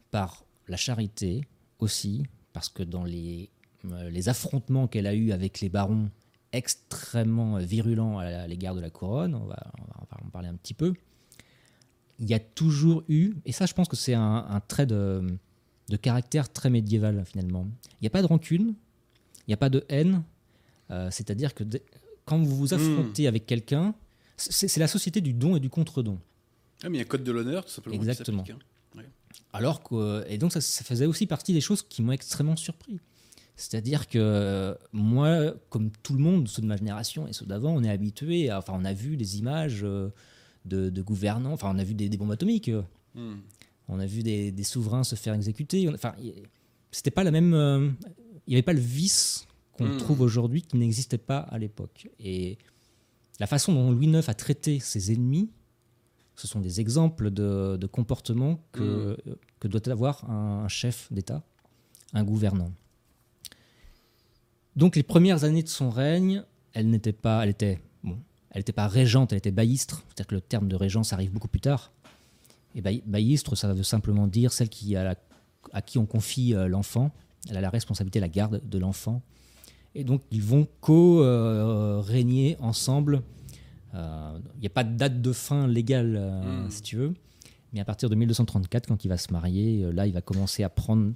par la charité aussi, parce que dans les, euh, les affrontements qu'elle a eus avec les barons extrêmement virulents à l'égard de la couronne, on va, on va en parler un petit peu, il y a toujours eu, et ça je pense que c'est un, un trait de, de caractère très médiéval finalement, il n'y a pas de rancune, il n'y a pas de haine, euh, c'est-à-dire que quand vous vous affrontez avec quelqu'un, c'est la société du don et du contre-don. Ah, mais il y a un code de l'honneur, tout simplement. qui Exactement. s'applique, hein. Alors que, et donc ça, ça faisait aussi partie des choses qui m'ont extrêmement surpris. C'est-à-dire que moi, comme tout le monde, ceux de ma génération et ceux d'avant, on est habitué, enfin on a vu des images euh, de, de gouvernants, enfin on a vu des, des bombes atomiques, euh, Hmm. on a vu des, des souverains se faire exécuter. Enfin, c'était pas la même, euh, il n'y avait pas le vice qu'on Hmm. trouve aujourd'hui qui n'existait pas à l'époque. Et la façon dont Louis IX a traité ses ennemis, ce sont des exemples de, de comportement que, que doit avoir un, un chef d'État, un gouvernant. Donc les premières années de son règne, elle n'était pas, elle était, elle n'était pas régente, elle était baillistre. C'est-à-dire que le terme de régence arrive beaucoup plus tard. Et bailli- baillistre, ça veut simplement dire celle qui a la- à qui on confie euh, l'enfant. Elle a la responsabilité, la garde de l'enfant. Et donc ils vont co-régner ensemble. Euh, Il n'y a pas de date de fin légale, euh, Mm. si tu veux. Mais à partir de 1234, quand il va se marier, là, il va commencer à prendre,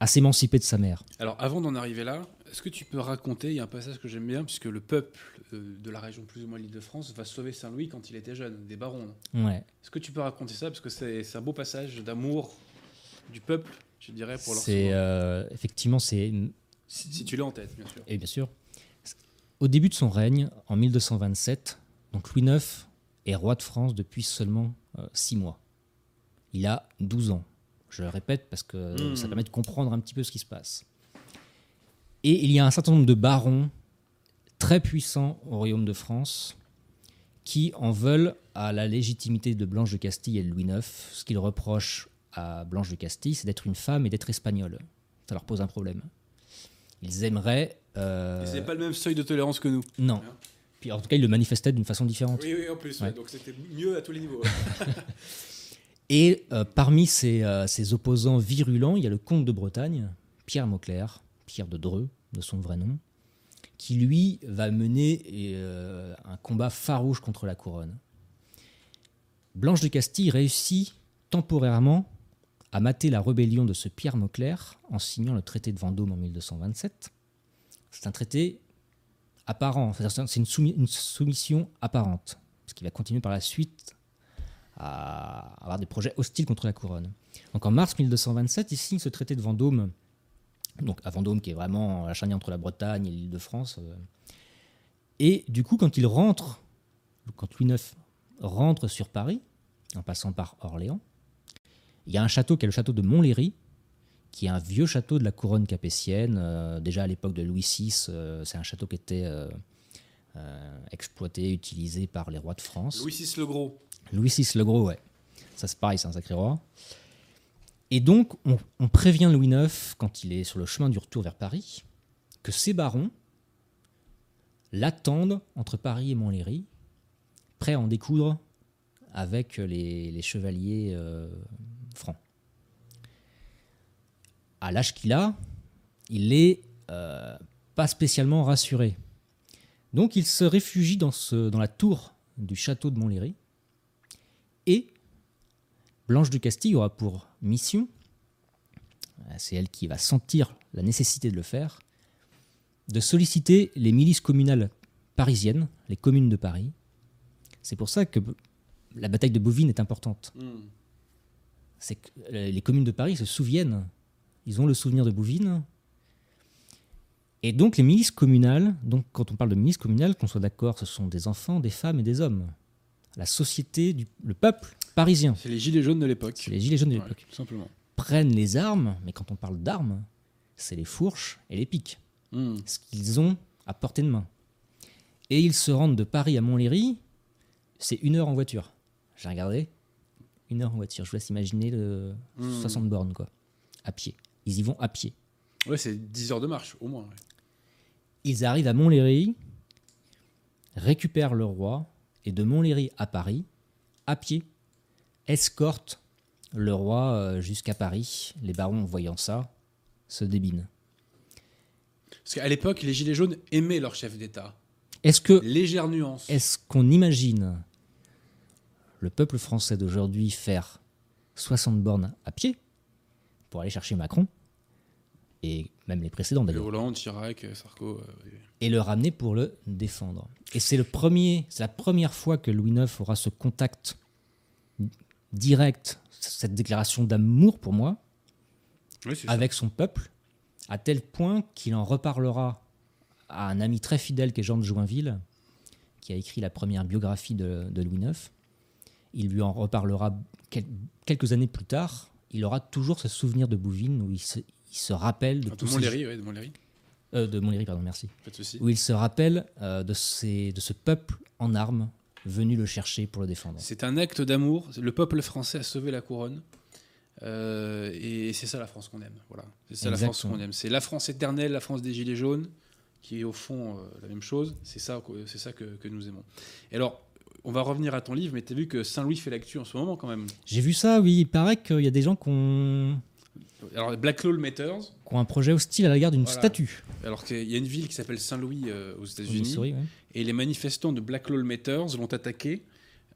à s'émanciper de sa mère. Alors, avant d'en arriver là, est-ce que tu peux raconter, il y a un passage que j'aime bien, puisque le peuple euh, de la région plus ou moins l'Île-de-France va sauver Saint-Louis quand il était jeune, des barons. Ouais. Est-ce que tu peux raconter ça? Parce que c'est un beau passage d'amour du peuple, je dirais, pour leur C'est euh, effectivement, c'est Si, si tu l'as en tête, bien sûr. Et bien sûr, au début de son règne, en 1227, donc Louis IX est roi de France depuis seulement euh, six mois. Il a 12 ans. Je le répète parce que Mm. ça permet de comprendre un petit peu ce qui se passe. Et il y a un certain nombre de barons très puissants au royaume de France qui en veulent à la légitimité de Blanche de Castille et de Louis IX. Ce qu'ils reprochent à Blanche de Castille, c'est d'être une femme et d'être espagnole. Ça leur pose un problème. Ils aimeraient. euh, C'est pas le même seuil de tolérance que nous. non. Hein Puis en tout cas, ils le manifestaient d'une façon différente. Oui, oui, en plus. Ouais. ouais, donc c'était mieux à tous les niveaux. [LAUGHS] Et euh, parmi ces, euh, ces opposants virulents, il y a le comte de Bretagne, Pierre Mauclerc, Pierre de Dreux, de son vrai nom, qui lui va mener euh, un combat farouche contre la couronne. Blanche de Castille réussit temporairement à mater la rébellion de ce Pierre Mauclerc en signant le traité de Vendôme en 1227. C'est un traité apparent, c'est une, une soumission apparente. parce qu'il va continuer par la suite à avoir des projets hostiles contre la couronne. Donc en mars 1227, il signe ce traité de Vendôme, donc à Vendôme qui est vraiment la charnière entre la Bretagne et l'île de France. euh. Et du coup, quand il rentre, quand Louis IX rentre sur Paris, en passant par Orléans, il y a un château qui est le château de Montlhéry, qui est un vieux château de la couronne capétienne. euh, déjà à l'époque de Louis VI, euh, c'est un château qui était euh, exploité, utilisé par les rois de France. Louis VI le Gros. Louis VI le Gros, ouais. Ça, c'est pareil, c'est un sacré roi. Et donc, on, prévient Louis IX, quand il est sur le chemin du retour vers Paris, que ses barons l'attendent entre Paris et Montlhéry, prêts à en découdre avec les, chevaliers euh, francs. À l'âge qu'il a, il est euh, pas spécialement rassuré. Donc il se réfugie dans, la tour du château de Montlhéry. Et Blanche de Castille aura pour mission, euh, c'est elle qui va sentir la nécessité de le faire, de solliciter les milices communales parisiennes, les communes de Paris. C'est pour ça que la bataille de Bouvines est importante. Hmm. C'est que euh, les communes de Paris se souviennent, ils ont le souvenir de Bouvines. Et donc les milices communales, donc quand on parle de milices communales, qu'on soit d'accord, ce sont des enfants, des femmes et des hommes. La société, du, le peuple parisien, C'est les gilets jaunes de l'époque. c'est les gilets jaunes de Ouais, l'époque, tout simplement. prennent les armes, mais quand on parle d'armes, c'est les fourches et les piques, Hmm. ce qu'ils ont à portée de main. Et ils se rendent de Paris à Montlhéry, c'est une heure en voiture. J'ai regardé, une heure en voiture. Je vous laisse imaginer le Hmm. 60 bornes, quoi, à pied. Ils y vont à pied. Ouais, c'est 10 heures de marche, au moins. ouais. Ils arrivent à Montlhéry, récupèrent le roi, et de Montlhéry à Paris, à pied, escortent le roi euh, jusqu'à Paris. Les barons, voyant ça, se débinent. Parce qu'à l'époque, les gilets jaunes aimaient leur chef d'État. Est-ce que Légère nuance. est-ce qu'on imagine le peuple français d'aujourd'hui faire 60 bornes à pied pour aller chercher Macron et même les précédents Le d'ailleurs? Hollande, Chirac, Sarko. euh, oui. Et le ramener pour le défendre. Et c'est le premier, c'est la première fois que Louis IX aura ce contact direct, cette déclaration d'amour pour moi, Oui, c'est ça. avec son peuple, à tel point qu'il en reparlera à un ami très fidèle qui est Jean de Joinville, qui a écrit la première biographie de, de Louis IX. Il lui en reparlera quel- quelques années plus tard. Il aura toujours ce souvenir de Bouvines où il se, il se rappelle de Ah, tous de ces- Montlhéry, ouais, de Montlhéry. Euh, de Montlhéry, pardon, merci Pas de souci. où il se rappelle euh, de, ces- de ce peuple en armes venu le chercher pour le défendre. C'est un acte d'amour. Le peuple français a sauvé la couronne. Euh, et c'est ça la France qu'on aime. Voilà. C'est ça la France qu'on aime. C'est la France éternelle, la France des Gilets jaunes, qui est au fond euh, la même chose. C'est ça, c'est ça que, que nous aimons. Et alors, on va revenir à ton livre, mais tu as vu que Saint-Louis fait l'actu en ce moment quand même. J'ai vu ça, oui. Il paraît qu'il y a des gens qui ont, Alors, Black Law Matters. qui ont un projet hostile à la gare d'une Voilà. statue. Alors qu'il y a une ville qui s'appelle Saint-Louis euh, aux au États-Unis. Ouais. Et les manifestants de Black Law Matters l'ont attaqué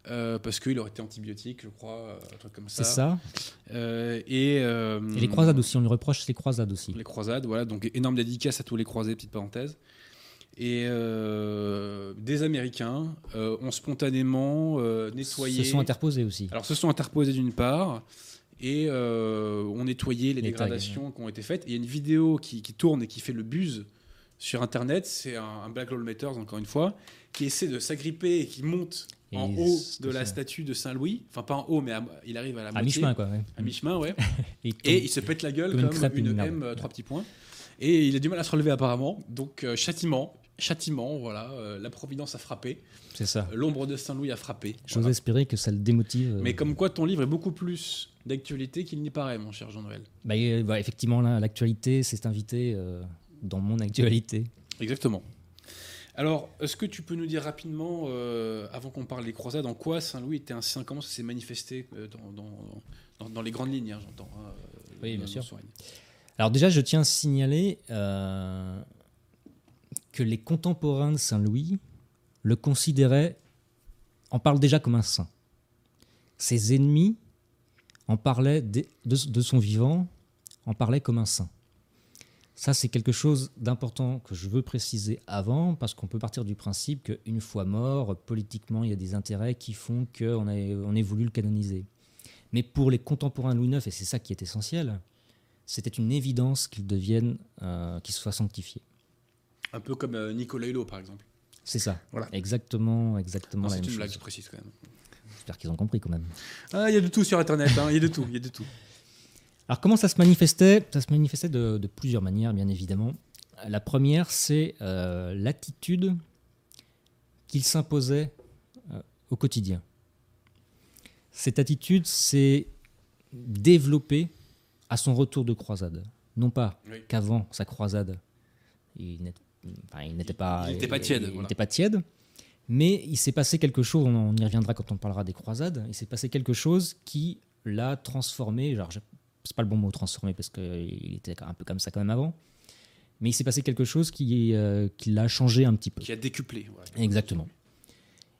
euh, parce qu'il aurait été antibiotique, je crois, euh, un truc comme ça. C'est ça. Euh, et, euh, Et les croisades aussi, on lui reproche les croisades aussi. Les croisades, voilà. Donc énorme dédicace à tous les croisés, petite parenthèse. Et des Américains ont spontanément nettoyé. Se sont interposés aussi. Alors se sont interposés d'une part et euh, ont nettoyé les, Les tags, dégradations qui ont été faites. Et il y a une vidéo qui, qui tourne et qui fait le buzz sur Internet. C'est un, un Black Lives Matter, encore une fois, qui essaie de s'agripper et qui monte Et en haut de la ça. statue de Saint-Louis. Enfin, pas en haut, mais à- il arrive à la À moitié. mi-chemin, quoi. ouais. À mi-chemin, ouais. [LAUGHS] Et il Et tombe. il se pète la gueule Comme comme, une crêpe, une, une merde. M, euh, trois petits points. Et il a du mal à se relever apparemment. Donc euh, châtiment, châtiment, voilà. euh, la Providence a frappé. C'est ça. L'ombre de Saint-Louis a frappé. J'ose Voilà. espérer que ça le démotive. euh. Mais comme quoi ton livre est beaucoup plus d'actualité qu'il n'y paraît, mon cher Jean-Noël. Bah, euh, bah, effectivement, là, l'actualité s'est invitée euh, dans mon actualité. Exactement. Alors, est-ce que tu peux nous dire rapidement, euh, avant qu'on parle des croisades, en quoi Saint-Louis était un saint Comment ça s'est manifesté euh, dans, dans- dans- dans les grandes lignes, hein, j'entends hein, euh, Oui, bien sûr. Alors déjà, je tiens à signaler euh, que les contemporains de Saint-Louis le considéraient, en parlent déjà comme un saint. Ses ennemis en parlaient de, son vivant, en parlaient comme un saint. Ça, c'est quelque chose d'important que je veux préciser avant, parce qu'on peut partir du principe qu'une fois mort, politiquement, il y a des intérêts qui font qu'on ait, on ait voulu le canoniser. Mais pour les contemporains de Louis IX, et c'est ça qui est essentiel, c'était une évidence qu'il devienne, euh, qu'il soit sanctifié. Un peu comme euh, Nicolas Hulot, par exemple. C'est ça. Voilà. Exactement, exactement C'est une blague, chose. je précise quand même. J'espère qu'ils ont compris quand même. Ah, il y a de tout sur Internet, hein, il y a de tout, il y a de tout. Alors comment ça se manifestait? Ça se manifestait de, de plusieurs manières, bien évidemment. La première, c'est euh, l'attitude qu'il s'imposait euh, au quotidien. Cette attitude s'est développée à son retour de croisade. Non pas Oui. qu'avant sa croisade, il n'était enfin, il n'était pas, il n'était pas tiède, il voilà. n'était pas tiède, mais il s'est passé quelque chose, on, y reviendra quand on parlera des croisades, il s'est passé quelque chose qui l'a transformé, je- c'est pas le bon mot transformé parce qu'il était un peu comme ça quand même avant, mais il s'est passé quelque chose qui, euh, qui l'a changé un petit peu. Qui a décuplé. voilà. Exactement.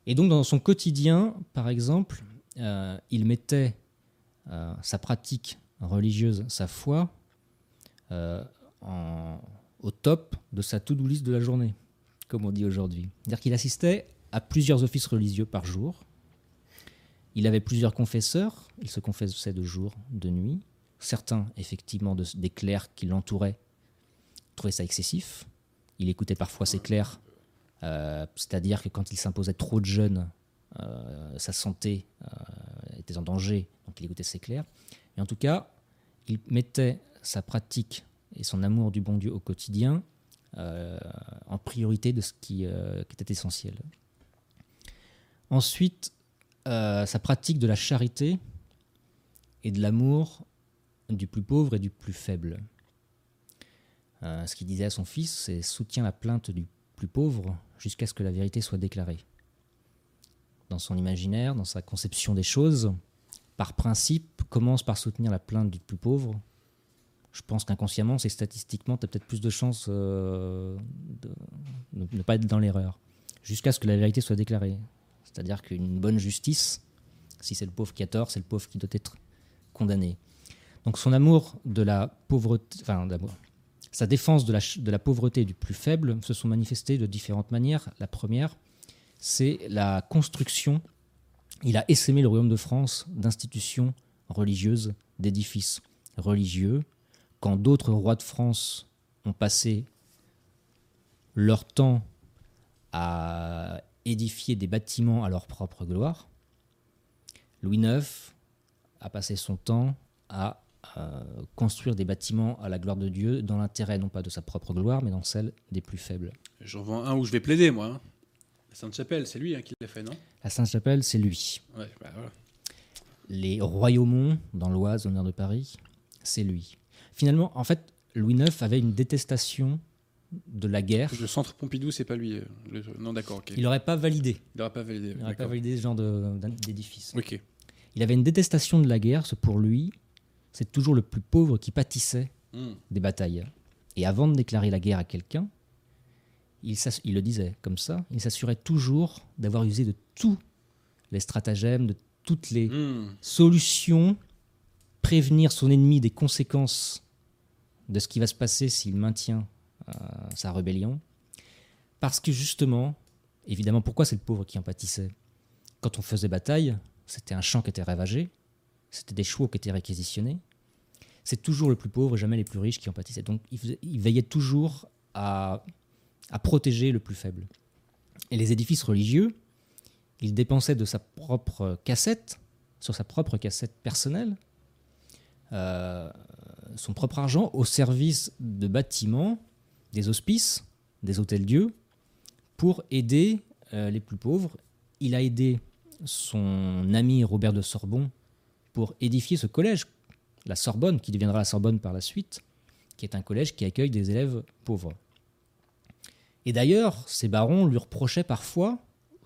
Et donc dans son quotidien, par exemple, euh, il mettait euh, sa pratique religieuse, sa foi, en- au top de sa to-do list de la journée, comme on dit aujourd'hui. C'est-à-dire qu'il assistait à plusieurs offices religieux par jour. Il avait plusieurs confesseurs, il se confessait de jour, de nuit. Certains, effectivement, de- des clercs qui l'entouraient trouvaient ça excessif. Il écoutait parfois ses clercs euh, C'est-à-dire que quand il s'imposait trop de jeûne, euh, sa santé euh, était en danger, donc il écoutait ses clercs. Et en tout cas, il mettait sa pratique et son amour du bon Dieu au quotidien euh, en priorité de ce qui, euh, était essentiel. Ensuite, euh, sa pratique de la charité et de l'amour du plus pauvre et du plus faible. Euh, ce qu'il disait à son fils, c'est soutiens la plainte du plus pauvre jusqu'à ce que la vérité soit déclarée. Dans son imaginaire, dans sa conception des choses, par principe, commence par soutenir la plainte du plus pauvre. Je pense qu'inconsciemment, c'est statistiquement, tu as peut-être plus de chances euh, de de ne pas être dans l'erreur, jusqu'à ce que la vérité soit déclarée. C'est-à-dire qu'une bonne justice, si c'est le pauvre qui a tort, c'est le pauvre qui doit être condamné. Donc son amour de la pauvreté, enfin d'amour, sa défense de la, de la pauvreté du plus faible se sont manifestées de différentes manières. La première, c'est la construction. Il a essaimé le royaume de France d'institutions religieuses, d'édifices religieux. Quand d'autres rois de France ont passé leur temps à édifier des bâtiments à leur propre gloire, Louis IX a passé son temps à euh, construire des bâtiments à la gloire de Dieu dans l'intérêt non pas de sa propre gloire, mais dans celle des plus faibles. J'en vois un où je vais plaider, moi. hein. La Sainte-Chapelle, c'est lui hein, qui l'a fait, non? La Sainte-Chapelle, c'est lui. Ouais, bah voilà. Les Royaumont, dans l'Oise, au nord de Paris, c'est lui. Finalement, en fait, Louis IX avait une détestation de la guerre. Le centre Pompidou, c'est pas lui. euh, le- Non, d'accord. Il n'aurait pas validé. Il n'aura pas validé. Il n'aurait pas validé ce genre d'édifice. Ok. Il avait une détestation de la guerre. Pour lui, c'est toujours le plus pauvre qui pâtissait Hmm. des batailles. Et avant de déclarer la guerre à quelqu'un, il le disait comme ça, il s'assurait toujours d'avoir usé de tous les stratagèmes, de toutes les Hmm. solutions, prévenir son ennemi des conséquences de ce qui va se passer s'il maintient euh, sa rébellion. Parce que justement, évidemment, pourquoi c'est le pauvre qui en pâtissait? Quand on faisait bataille, c'était un champ qui était ravagé, c'était des chevaux qui étaient réquisitionnés. C'est toujours le plus pauvre et jamais les plus riches qui en pâtissaient. Donc il, veillait toujours à, à protéger le plus faible. Et les édifices religieux, il dépensait de sa propre cassette, sur sa propre cassette personnelle, euh, son propre argent au service de bâtiments, des hospices, des hôtels-dieux, pour aider euh, les plus pauvres. Il a aidé son ami Robert de Sorbon pour édifier ce collège, la Sorbonne, qui deviendra la Sorbonne par la suite, qui est un collège qui accueille des élèves pauvres. Et d'ailleurs, ces barons lui reprochaient parfois,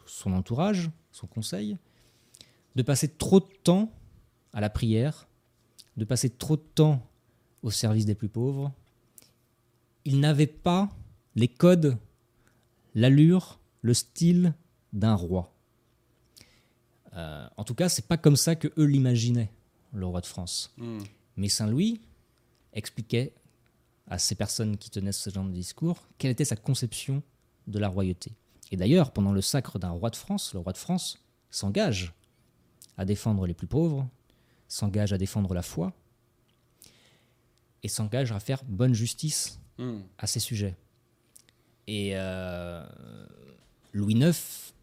son entourage, son conseil, de passer trop de temps à la prière, de passer trop de temps au service des plus pauvres. Il n'avait pas les codes, l'allure, le style d'un roi. Euh, en tout cas, c'est pas comme ça que eux l'imaginaient, le roi de France. Hmm. Mais Saint Louis expliquait à ces personnes qui tenaient ce genre de discours quelle était sa conception de la royauté. Et d'ailleurs, pendant le sacre d'un roi de France, le roi de France s'engage à défendre les plus pauvres, s'engage à défendre la foi, et s'engage à faire bonne justice Hmm. à ces sujets. Et euh, Louis IX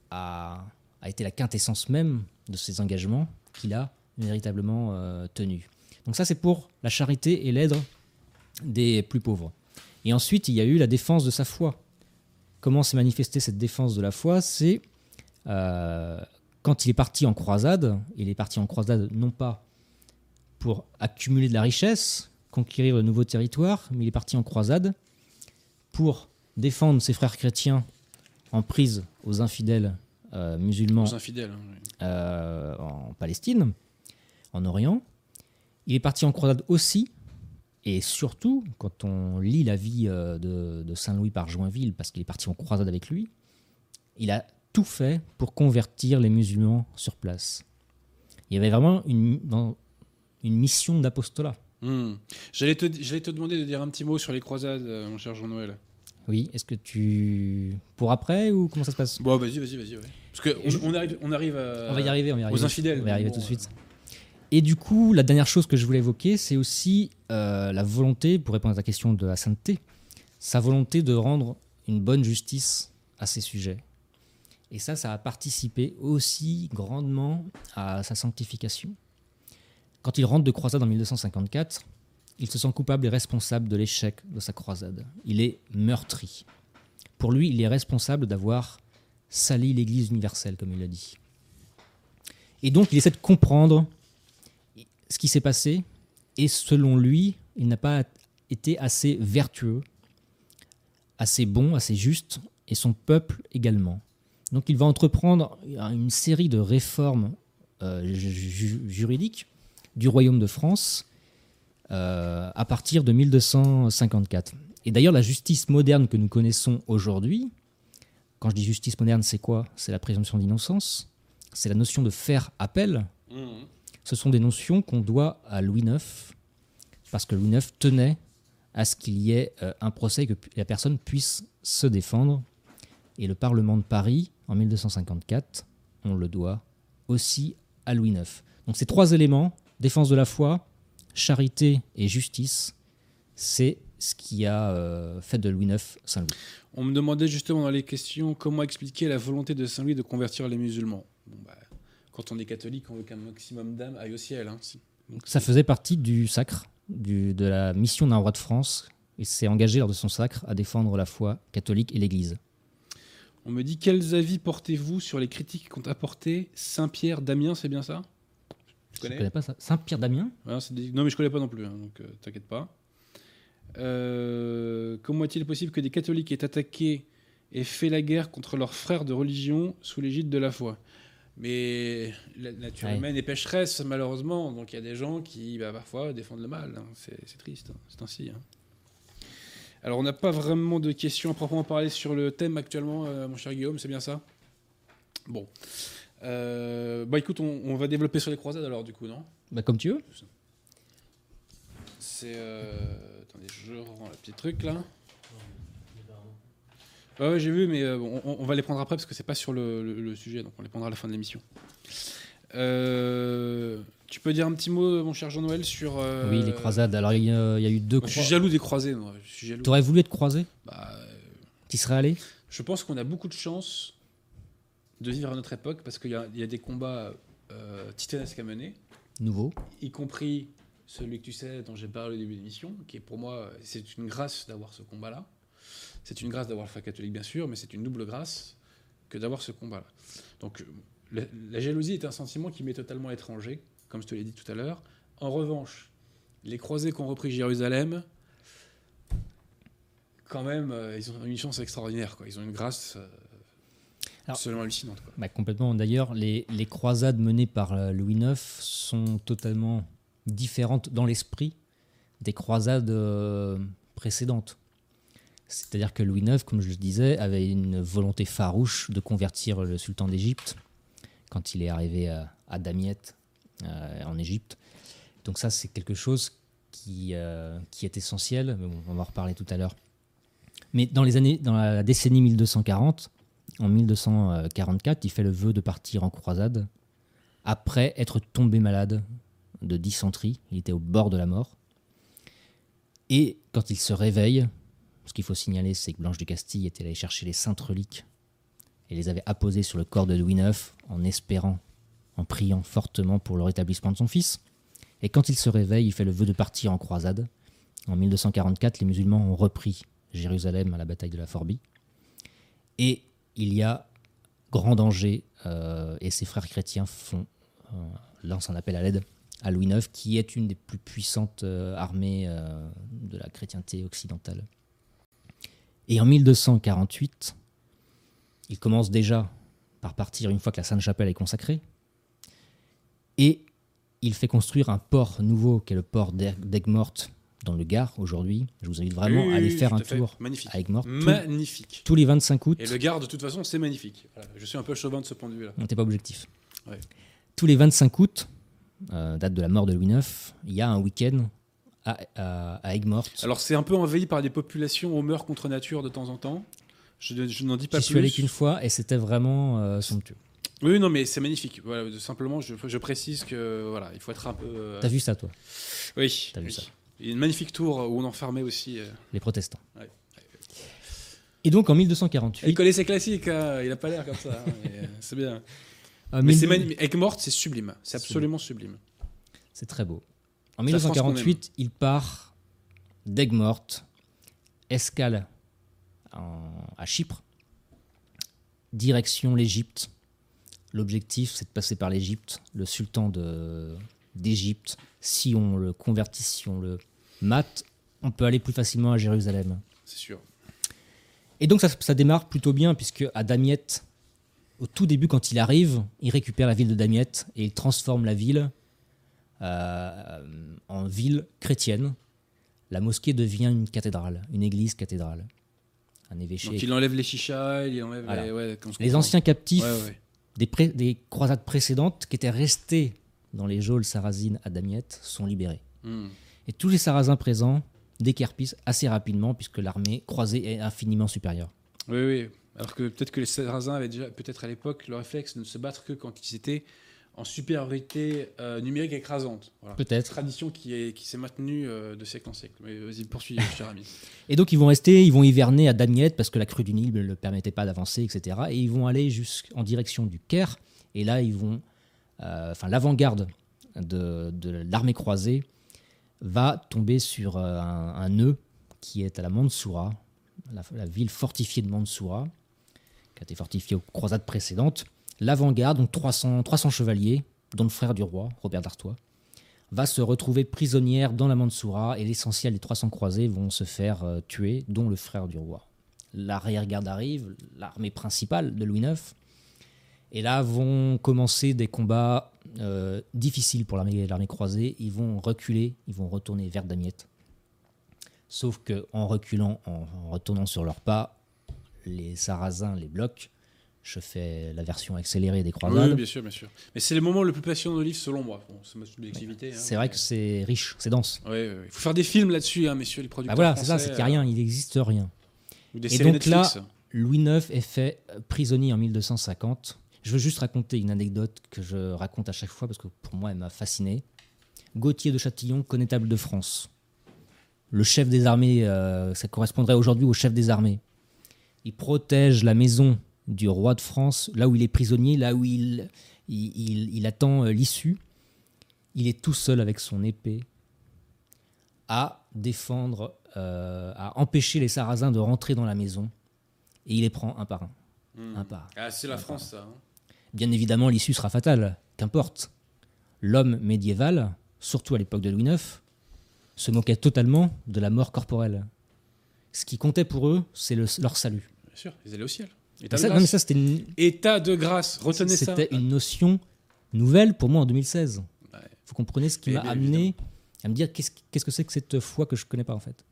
a, a été la quintessence même de ces engagements qu'il a véritablement euh, tenus. Donc ça, c'est pour la charité et l'aide des plus pauvres. Et ensuite, il y a eu la défense de sa foi. Comment s'est manifestée cette défense de la foi? C'est euh, quand il est parti en croisade, il est parti en croisade non pas pour accumuler de la richesse, conquérir de nouveaux territoires, mais il est parti en croisade pour défendre ses frères chrétiens en prise aux infidèles euh, musulmans Aux infidèles. hein, oui. euh, en Palestine, en Orient. Il est parti en croisade aussi, et surtout, quand on lit la vie euh, de, de Saint Louis par Joinville, parce qu'il est parti en croisade avec lui, il a tout fait pour convertir les musulmans sur place. Il y avait vraiment une mission d'apostolat. Hmm. J'allais te, demander de dire un petit mot sur les croisades, euh, mon cher Jean-Noël. Oui, est-ce que tu... Pour après, ou comment ça se passe? Bon, vas-y, vas-y, vas-y. ouais. Parce que Et je- on, on arrive, on arrive à. On va y arriver, on va y arriver. aux infidèles. On va y arriver Bon, tout de suite. euh, Et du coup, la dernière chose que je voulais évoquer, c'est aussi euh, la volonté, pour répondre à ta question de la sainteté, sa volonté de rendre une bonne justice à ces sujets. Et ça, ça a participé aussi grandement à sa sanctification. Quand il rentre de croisade en 1254, il se sent coupable et responsable de l'échec de sa croisade. Il est meurtri. Pour lui, il est responsable d'avoir sali l'Église universelle, comme il l'a dit. Et donc, il essaie de comprendre ce qui s'est passé. Et selon lui, il n'a pas été assez vertueux, assez bon, assez juste, et son peuple également. Donc, il va entreprendre une série de réformes euh, ju- ju- juridiques du royaume de France euh, à partir de 1254. Et d'ailleurs, la justice moderne que nous connaissons aujourd'hui, quand je dis justice moderne, c'est quoi? C'est la présomption d'innocence, c'est la notion de faire appel. hmm. Ce sont des notions qu'on doit à Louis IX, parce que Louis IX tenait à ce qu'il y ait euh, un procès et que la personne puisse se défendre. Et le Parlement de Paris, en 1254, on le doit aussi à Louis IX. Donc ces trois éléments, défense de la foi, charité et justice, c'est ce qui a euh, fait de Louis IX Saint-Louis. On me demandait justement dans les questions comment expliquer la volonté de Saint-Louis de convertir les musulmans. Bon, bah, quand on est catholique, on veut qu'un maximum d'âmes aillent au ciel. hein. Si- donc, Ça faisait partie du sacre, du- de la mission d'un roi de France. Il s'est engagé lors de son sacre à défendre la foi catholique et l'Église. On me dit quels avis portez-vous sur les critiques qu'ont apporté Saint-Pierre Damien, c'est bien ça? Tu Je connais connais pas ça. Ouais, c'est des- Non, mais je connais pas non plus, hein, donc euh, t'inquiète pas. Euh, comment est-il possible que des catholiques aient attaqué et fait la guerre contre leurs frères de religion sous l'égide de la foi? Mais la nature Ouais. humaine est pécheresse, malheureusement, donc il y a des gens qui, bah, parfois, défendent le mal. hein. C'est triste, hein. c'est ainsi. Alors, on n'a pas vraiment de questions à proprement parler sur le thème actuellement, euh, mon cher Guillaume, c'est bien ça? Bon. Euh, bah écoute, on, on va développer sur les croisades alors, du coup, non? Bah, Comme tu veux. c'est. euh, Attendez, je rends le petit truc là. Ouais, ouais, j'ai vu, mais euh, on, on va les prendre après parce que c'est pas sur le, le- le sujet, donc on les prendra à la fin de l'émission. Euh, tu peux dire un petit mot, mon cher Jean-Noël, sur. euh, Oui, les croisades. Alors, il y, a il y a eu deux moi, je suis jaloux des croisés, moi. Je suis jaloux. T'aurais voulu être croisé? Bah, Tu serais allé? je pense qu'on a beaucoup de chance de vivre à notre époque parce qu'il y, a- il y a des combats euh, titanesques à mener. Nouveau. y compris celui que tu sais dont j'ai parlé au début de l'émission, qui est pour moi, c'est une grâce d'avoir ce combat-là. C'est une grâce d'avoir le foi catholique, bien sûr, mais c'est une double grâce que d'avoir ce combat-là. Donc, la, la jalousie est un sentiment qui m'est totalement étranger, comme je te l'ai dit tout à l'heure. En revanche, les croisés qui ont repris Jérusalem, quand même, euh, ils ont une chance extraordinaire. Quoi. Ils ont une grâce euh, absolument hallucinante. Quoi. Bah, complètement. D'ailleurs, les, les croisades menées par euh, Louis IX sont totalement différentes dans l'esprit des croisades euh, précédentes. C'est-à-dire que Louis IX, comme je le disais, avait une volonté farouche de convertir le sultan d'Égypte quand il est arrivé à, à Damiette, euh, en Égypte. Donc ça, c'est quelque chose qui, euh, qui est essentiel, mais bon, on va en reparler tout à l'heure. Mais dans, les années, dans la décennie 1240, en 1244, il fait le vœu de partir en croisade après être tombé malade de dysenterie. Il était au bord de la mort. Et quand il se réveille, ce qu'il faut signaler, c'est que Blanche de Castille était allée chercher les saintes reliques et les avait apposées sur le corps de Louis IX en espérant, en priant fortement pour le rétablissement de son fils. Et quand il se réveille, il fait le vœu de partir en croisade. En 1244, les musulmans ont repris Jérusalem à la bataille de la Forbie. Et il y a grand danger, euh, et ses frères chrétiens font, euh, lancent un appel à l'aide à Louis IX, qui est une des plus puissantes euh, armées de la chrétienté occidentale. Et en 1248, il commence déjà par partir une fois que la Sainte-Chapelle est consacrée, et il fait construire un port nouveau, qui est le port d'Aigues-Mortes, dans le Gard aujourd'hui. Je vous invite vraiment Oui, à aller oui, faire un tour Magnifique. à Aigues-Mortes. Tous- Magnifique. Tous les 25 août. Et le Gard, de toute façon, c'est magnifique. Voilà, Je suis un peu chauvin de ce point de vue-là. On n'était pas objectif. Ouais. Tous les 25 août, euh, date de la mort de Louis IX, il y a un week-end à, à, à Aigues-Mortes. Alors, c'est un peu envahi par des populations meurtre contre nature de temps en temps. Je, je n'en dis pas J'y plus. suis allé qu'une fois et c'était vraiment euh, somptueux. Oui, non, mais c'est magnifique. Voilà, simplement, je, je précise que voilà, il faut être un peu. euh, T'as vu ça, toi? Oui. T'as vu oui. ça? Il y a une magnifique tour où on enfermait aussi. euh. Les protestants. Ouais. Et donc en Il 1248, connaît ses classiques, hein, il a pas l'air comme ça. hein, [LAUGHS] euh, c'est bien. euh, Mais 1200 c'est magnifique. Aigues-Mortes, c'est sublime. C'est absolument sublime. c'est très beau. En C'est la France qu'on 1948, il part d'Aigues-Mortes, escale en- à Chypre, direction l'Égypte. L'objectif, c'est de passer par l'Égypte. Le sultan de- d'Égypte, si on le convertit, si on le mate, on peut aller plus facilement à Jérusalem. C'est sûr. Et donc ça, ça démarre plutôt bien, puisque à Damiette, au tout début, quand il arrive, il récupère la ville de Damiette et il transforme la ville euh, en ville chrétienne. La mosquée devient une cathédrale, une église cathédrale. Un évêché. Donc il enlève les chichas, il enlève Voilà. les. Ouais, Les anciens captifs Ouais, ouais. Des, pré- des croisades précédentes qui étaient restés dans les geôles sarrasines à Damiette sont libérés. Hmm. Et tous les sarrasins présents décarpissent assez rapidement puisque l'armée croisée est infiniment supérieure. Oui, oui. Alors que peut-être que les Sarrasins avaient déjà, peut-être à l'époque, le réflexe de ne se battre que quand ils étaient en supériorité euh, numérique écrasante. Voilà. Peut-être. Tradition qui est qui s'est maintenue euh, de siècle en siècle. Mais vas-y, poursuis, [LAUGHS] cher ami. Et donc ils vont rester, ils vont hiverner à Damiette parce que la crue du Nil ne le permettait pas d'avancer, etc. Et ils vont aller jusqu'en direction du Caire. Et là, ils vont, euh, enfin l'avant-garde de, de l'armée croisée va tomber sur euh, un, nœud qui est à la Mansoura, la, la ville fortifiée de Mansoura, qui a été fortifiée aux croisades précédentes. L'avant-garde, donc 300, 300 chevaliers, dont le frère du roi, Robert d'Artois, va se retrouver prisonnière dans la Mansoura et l'essentiel des 300 croisés vont se faire euh, tuer, dont le frère du roi. L'arrière-garde arrive, l'armée principale de Louis IX, et là vont commencer des combats euh, difficiles pour l'armée l'armée croisée. Ils vont reculer, ils vont retourner vers Damiette. Sauf que en reculant, en, en retournant sur leurs pas, les Sarrasins les bloquent. Je fais la version accélérée des croisades. Oui, bien sûr, bien sûr. Mais c'est le moment le plus passionnant du livre, selon moi. Bon, c'est ma subjectivité. hein, c'est vrai mais- que c'est riche, c'est dense. Ouais, ouais, ouais. Il faut faire des films là-dessus, hein, messieurs les Bah producteurs. voilà, c'est ça, c'est qu'il n'y a rien, il n'existe rien. euh, Ou des Et séries donc là-. Louis IX est fait euh, prisonnier en 1250. Je veux juste raconter une anecdote que je raconte à chaque fois parce que pour moi elle m'a fasciné. Gauthier de Châtillon, connétable de France. Le chef des armées, euh, ça correspondrait aujourd'hui au chef des armées. Il protège la maison du roi de France, là où il est prisonnier, là où il, il, il- il attend euh, l'issue. Il est tout seul avec son épée à défendre, euh, à empêcher les Sarrasins de rentrer dans la maison. Et il les prend un par un. Hmm. un par. Ah, c'est la un France, ça. hein. Bien évidemment, l'issue sera fatale, qu'importe. L'homme médiéval, surtout à l'époque de Louis IX, se moquait totalement de la mort corporelle. Ce qui comptait pour eux, c'est le- leur salut. Bien sûr, ils allaient au ciel. État de ça, non, grâce. ça, une, État de grâce, retenez ça. c'était une notion nouvelle pour moi en 2016. Ouais. Vous comprenez ce qui m'a amené à me dire qu'est-ce qu'est-ce que c'est que cette foi que je connais pas en fait.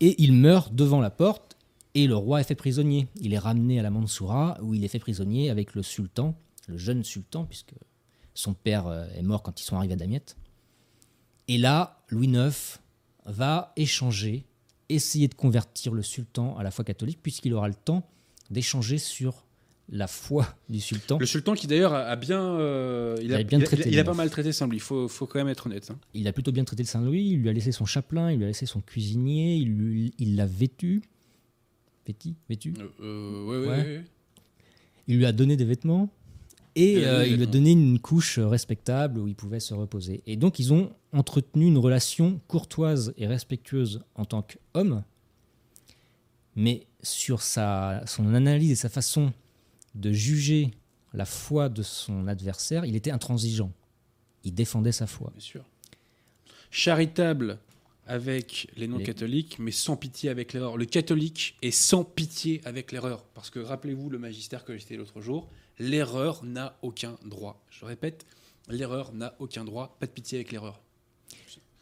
Et il meurt devant la porte et le roi est fait prisonnier. Il est ramené à la Mansoura où il est fait prisonnier avec le sultan, le jeune sultan puisque son père euh, est mort quand ils sont arrivés à Damiette. Et là, Louis IX va échanger, essayer de convertir le sultan à la foi catholique, puisqu'il aura le temps d'échanger sur la foi du sultan. Le sultan qui d'ailleurs a, bien, euh, il, a, Il a bien il a- traité il a pas mal traité Saint-Louis. Il faut, faut quand même être honnête. hein. Il a plutôt bien traité le Saint-Louis, il lui a laissé son chapelain, il lui a laissé son cuisinier, il l'a vêtu. Vêti Vêtu Euh, euh, ouais, ouais, Ouais. ouais. Il lui a donné des vêtements et Il lui a donné euh, il lui a donné une couche respectable où il pouvait se reposer. Et donc ils ont entretenu une relation courtoise et respectueuse en tant qu'homme, mais sur sa, son analyse et sa façon de juger la foi de son adversaire, il était intransigeant. Il défendait sa foi. Bien sûr. Charitable avec les non-catholiques, mais sans pitié avec l'erreur. Le catholique est sans pitié avec l'erreur. Parce que rappelez-vous le magistère que j'étais l'autre jour, l'erreur n'a aucun droit. Je répète, l'erreur n'a aucun droit. Pas de pitié avec l'erreur.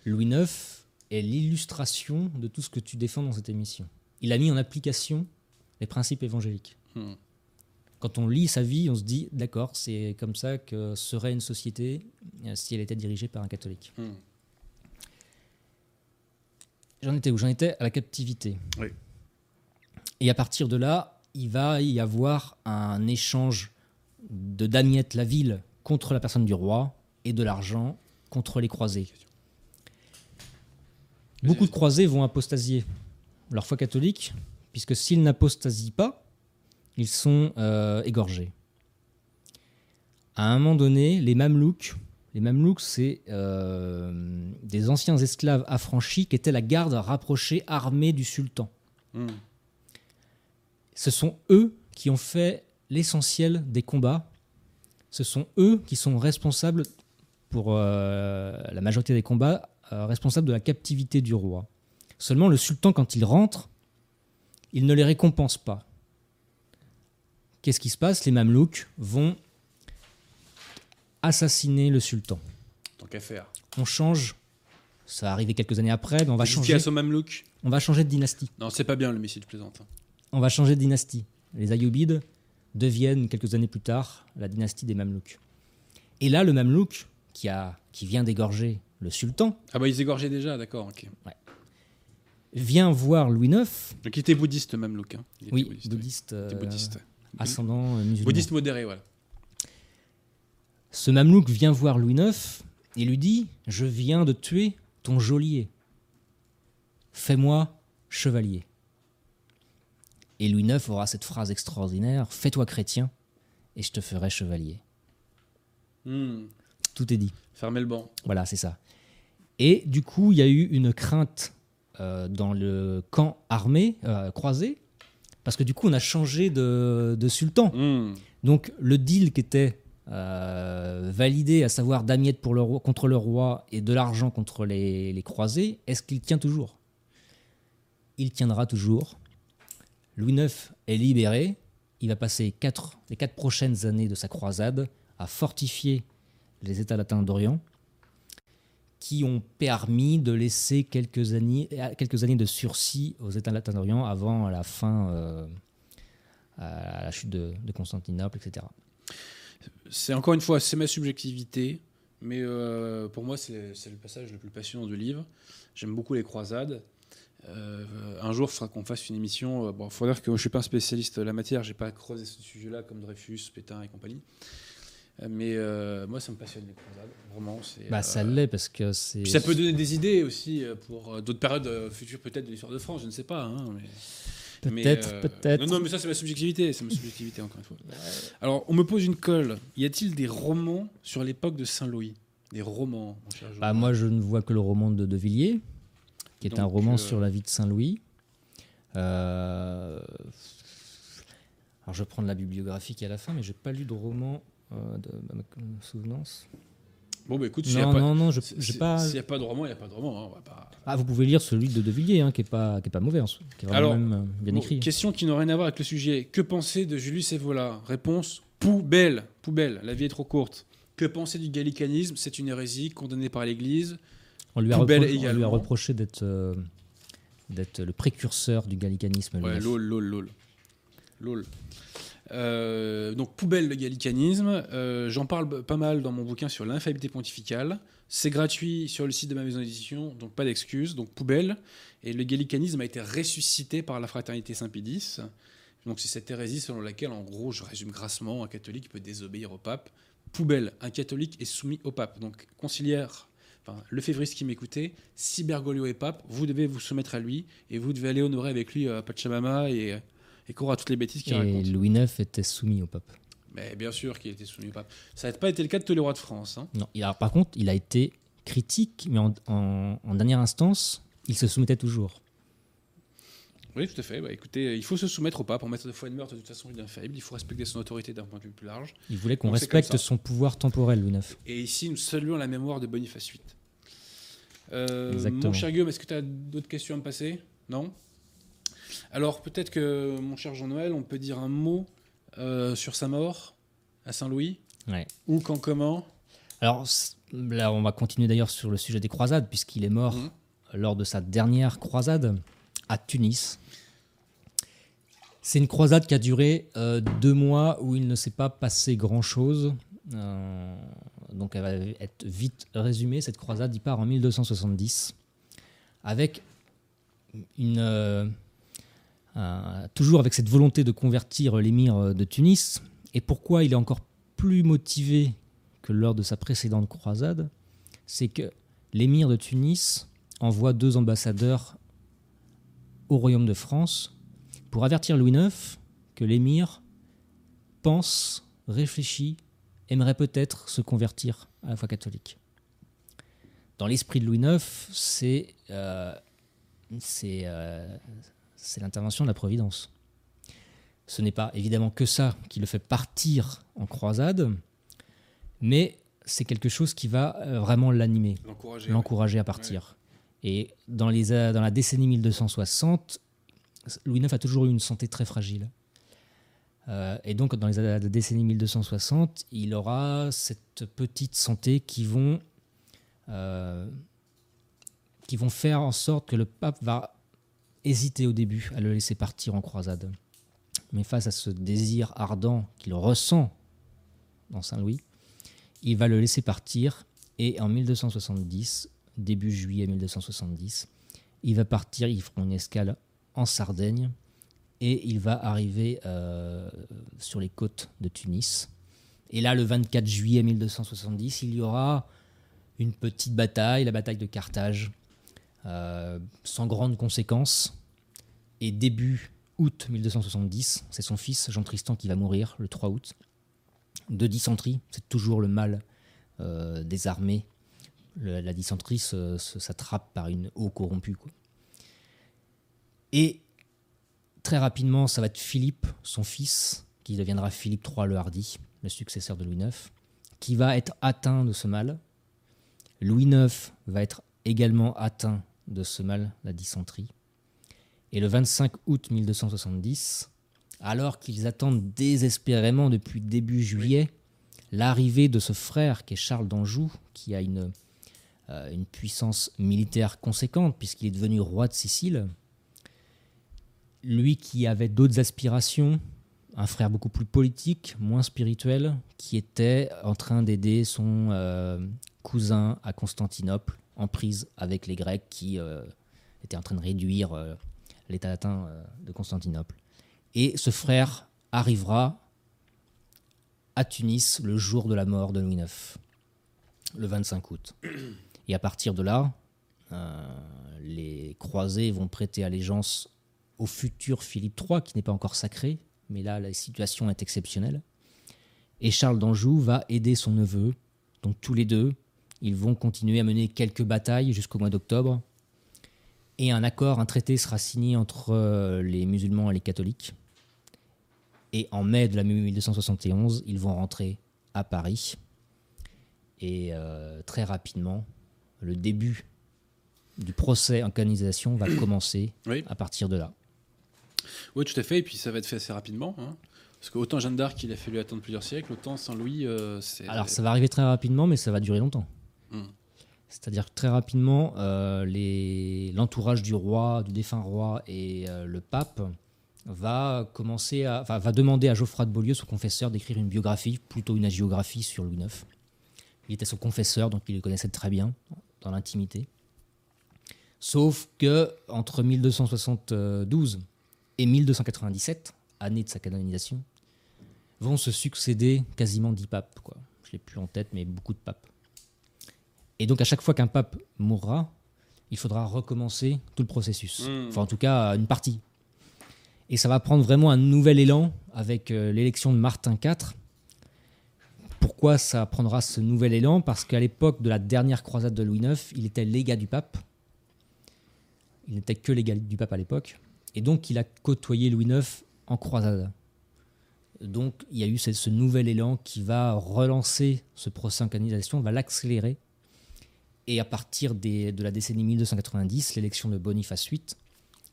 Louis IX est l'illustration de tout ce que tu défends dans cette émission. Il a mis en application les principes évangéliques. Hmm. Quand on lit sa vie, on se dit, d'accord, c'est comme ça que serait une société euh, si elle était dirigée par un catholique. Hmm. J'en étais où? J'en étais à la captivité. Oui. Et à partir de là, il va y avoir un échange de Damiette la ville contre la personne du roi et de l'argent contre les croisés. Beaucoup de croisés vont apostasier leur foi catholique, puisque s'ils n'apostasient pas, ils sont euh, égorgés. À un moment donné, les Mamelouks, les Mamelouks, c'est euh, des anciens esclaves affranchis qui étaient la garde rapprochée armée du sultan. Hmm. Ce sont eux qui ont fait l'essentiel des combats. Ce sont eux qui sont responsables pour euh, la majorité des combats, euh, responsables de la captivité du roi. Seulement le sultan, quand il rentre, il ne les récompense pas. Qu'est-ce qui se passe? Les Mamelouks vont assassiner le sultan. Tant qu'à faire. On change, ça va arriver quelques années après, mais on va changer, son mamelouk on va changer de dynastie. Non, c'est pas bien le missile plaisante. hein. On va changer de dynastie. Les Ayyubides deviennent quelques années plus tard la dynastie des Mamelouks. Et là, le Mamelouk, qui, a, qui vient d'égorger le sultan, Ah bah ils égorgeaient déjà, d'accord, ok. vient voir Louis IX, Donc il était bouddhiste, mamelouk. Hein. Il était oui, bouddhiste. bouddhiste, oui. Euh, bouddhiste. ascendant euh, musulman. Bouddhiste modéré, voilà. Ce Mamelouk vient voir Louis IX et lui dit Je viens de tuer ton geôlier. Fais-moi chevalier. Et Louis IX aura cette phrase extraordinaire Fais-toi chrétien et je te ferai chevalier. Hmm. Tout est dit. Fermez le banc. Voilà, c'est ça. Et du coup, il y a eu une crainte euh, dans le camp armé, euh, croisé, parce que du coup, on a changé de, de sultan. Hmm. Donc, le deal qui était euh, validé, à savoir damiette contre le roi et de l'argent contre les, croisés, est-ce qu'il tient toujours? Il tiendra toujours. Louis IX est libéré. Il va passer quatre, les quatre prochaines années de sa croisade à fortifier les États latins d'Orient, qui ont permis de laisser quelques années, de sursis aux États latins d'Orient avant la fin, euh, la chute de Constantinople, etc. C'est encore une fois, c'est ma subjectivité, mais euh, pour moi, c'est le passage le plus passionnant du livre. J'aime beaucoup les croisades. Euh, un jour, il faudra qu'on fasse une émission. euh, Bon, il faut dire que je suis pas un spécialiste de la matière, j'ai pas creusé ce sujet-là comme Dreyfus, Pétain et compagnie. Mais euh, moi, ça me passionne les croisades, vraiment. c'est, Bah, ça l'est parce que c'est. Ça peut donner des idées aussi pour d'autres périodes futures, peut-être de l'histoire de France, je ne sais pas. hein, mais, Peut-être, euh, peut-être. Non, non, mais ça, c'est ma subjectivité. C'est ma subjectivité, encore une fois. Alors, on me pose une colle. Y a-t-il des romans sur l'époque de Saint-Louis? Des romans, mon cher Bah, moi, je ne vois que le roman de De Villiers, qui est un roman euh, sur la vie de Saint-Louis. Euh, Alors, je vais prendre la bibliographie qui est à la fin, mais j'ai pas lu de roman euh, de ma souvenance. Bon, bah écoute, s'il n'y a, Non, pas- si- si- pas. s'il y a pas de roman, il n'y a pas de roman. hein, on va pas- Ah, vous pouvez lire celui de De Villiers, hein, qui est pas, qui est pas mauvais, en soi, qui est Alors, même, euh, bien Bon, écrit. question qui n'a rien à voir avec le sujet. Que penser de Julius Evola? Réponse poubelle. Poubelle. La vie est trop courte. Que penser du gallicanisme? C'est une hérésie condamnée par l'Église. On lui a, on lui reproché d'être euh, d'être le précurseur du gallicanisme. Ouais, lol, lol, lol. Lol. Euh, donc poubelle le gallicanisme, euh, j'en parle pas mal dans mon bouquin sur l'infaillibilité pontificale. C'est gratuit sur le site de ma maison d'édition, donc pas d'excuses. Donc poubelle. Et le gallicanisme a été ressuscité par la fraternité Saint-Pédis. Donc c'est cette hérésie selon laquelle, en gros, je résume grassement, un catholique peut désobéir au pape. Poubelle, un catholique est soumis au pape. Donc conciliaire, le févriste qui m'écoutait, si Bergoglio est pape, vous devez vous soumettre à lui et vous devez aller honorer avec lui euh, Pachamama et, et croire à toutes les bêtises qu'il Et raconte. Louis IX était soumis au pape. Mais bien sûr qu'il était soumis au pape. Ça n'a pas été le cas de tous les rois de France. hein. Non, par contre, il a été critique, mais en, en- en dernière instance, il se soumettait toujours. Oui, tout à fait. Bah, écoutez, il faut se soumettre au pape. En matière de foi et de meurtre, de toute façon, il est infaillible. Il faut respecter son autorité d'un point de vue plus large. Il voulait qu'on respecte son pouvoir temporel, Louis IX. Et ici, nous saluons la mémoire de Boniface VIII. Euh, Exactement. mon cher Guillaume, est-ce que tu as d'autres questions à me passer? Non? Alors, peut-être que, mon cher Jean-Noël, on peut dire un mot euh, sur sa mort à Saint-Louis Ouais. Ou quand, comment? Alors là, on va continuer d'ailleurs sur le sujet des croisades, puisqu'il est mort Mhm. lors de sa dernière croisade à Tunis. C'est une croisade qui a duré euh, deux mois où il ne s'est pas passé grand-chose. Euh, donc elle va être vite résumée. Cette croisade, il part en 1270 avec une, un- toujours avec cette volonté de convertir l'émir de Tunis. Et pourquoi il est encore plus motivé que lors de sa précédente croisade, c'est que l'émir de Tunis envoie deux ambassadeurs au royaume de France pour avertir Louis IX que l'émir pense, réfléchit, aimerait peut-être se convertir à la foi catholique. Dans l'esprit de Louis IX, c'est euh, c'est euh, c'est l'intervention de la Providence. Ce n'est pas évidemment que ça qui le fait partir en croisade, mais c'est quelque chose qui va euh, vraiment l'animer L'encourager. l'encourager à partir. Et dans, les, a- dans la décennie 1260, Louis IX a toujours eu une santé très fragile. Euh, et donc, dans les la décennie 1260, il aura cette petite santé qui vont, euh, qui vont faire en sorte que le pape va hésiter au début à le laisser partir en croisade. Mais face à ce désir ardent qu'il ressent dans Saint-Louis, il va le laisser partir et en 1270, début juillet 1270, il va partir, ils feront une escale en Sardaigne et il va arriver euh, sur les côtes de Tunis. Et là, le 24 juillet 1270, il y aura une petite bataille, la bataille de Carthage, euh, sans grandes conséquences. Et début août 1270, c'est son fils Jean Tristan qui va mourir le 3 août de dysenterie. C'est toujours le mal euh, des armées. La dysenterie se- se- s'attrape par une eau corrompue. Et très rapidement, ça va être Philippe, son fils, qui deviendra Philippe III le Hardi, le successeur de Louis IX, qui va être atteint de ce mal. Louis IX va être également atteint de ce mal, la dysenterie. Et le 25 août 1270, alors qu'ils attendent désespérément depuis début juillet l'arrivée de ce frère qui est Charles d'Anjou, qui a une, euh, une puissance militaire conséquente puisqu'il est devenu roi de Sicile. Lui qui avait d'autres aspirations, un frère beaucoup plus politique, moins spirituel, qui était en train d'aider son euh, cousin à Constantinople, en prise avec les Grecs qui euh, étaient en train de réduire l'état latin euh, de Constantinople. Et ce frère arrivera à Tunis le jour de la mort de Louis IX, le 25 août. Et à partir de là, euh, les croisés vont prêter allégeance au futur Philippe III, qui n'est pas encore sacré, mais là, la situation est exceptionnelle. Et Charles d'Anjou va aider son neveu. Donc tous les deux, ils vont continuer à mener quelques batailles jusqu'au mois d'octobre. Et un accord, un traité sera signé entre euh, les musulmans et les catholiques. Et en mai de l'année 1271, ils vont rentrer à Paris. Et euh, très rapidement, le début du procès en canonisation va commencer Oui. à partir de là. Oui, tout à fait. Et puis ça va être fait assez rapidement. hein. Parce qu'autant Jeanne d'Arc, il a fallu attendre plusieurs siècles, autant Saint-Louis, euh, c'est. Alors ça va arriver très rapidement, mais ça va durer longtemps. Hmm. C'est-à-dire très rapidement, euh, l'entourage du roi, du défunt roi et euh, le pape va demander à Geoffroy de Beaulieu, son confesseur, d'écrire une biographie, plutôt une agiographie sur Louis IX. Il était son confesseur, donc il le connaissait très bien dans l'intimité. Sauf que entre 1272 et 1297, année de sa canonisation, vont se succéder quasiment dix papes. Quoi. Je l'ai plus en tête, mais beaucoup de papes. Et donc à chaque fois qu'un pape mourra, il faudra recommencer tout le processus. Mm. Enfin en tout cas une partie. Et ça va prendre vraiment un nouvel élan avec euh, l'élection de Martin IV. Pourquoi ça prendra ce nouvel élan? Parce qu'à l'époque de la dernière croisade de Louis IX, il était légat du pape. Il n'était que légat du pape à l'époque. Et donc il a côtoyé Louis IX en croisade. Donc il y a eu ce, ce nouvel élan qui va relancer ce procès en canonisation, va l'accélérer. Et à partir des- de la décennie 1290, l'élection de Boniface VIII,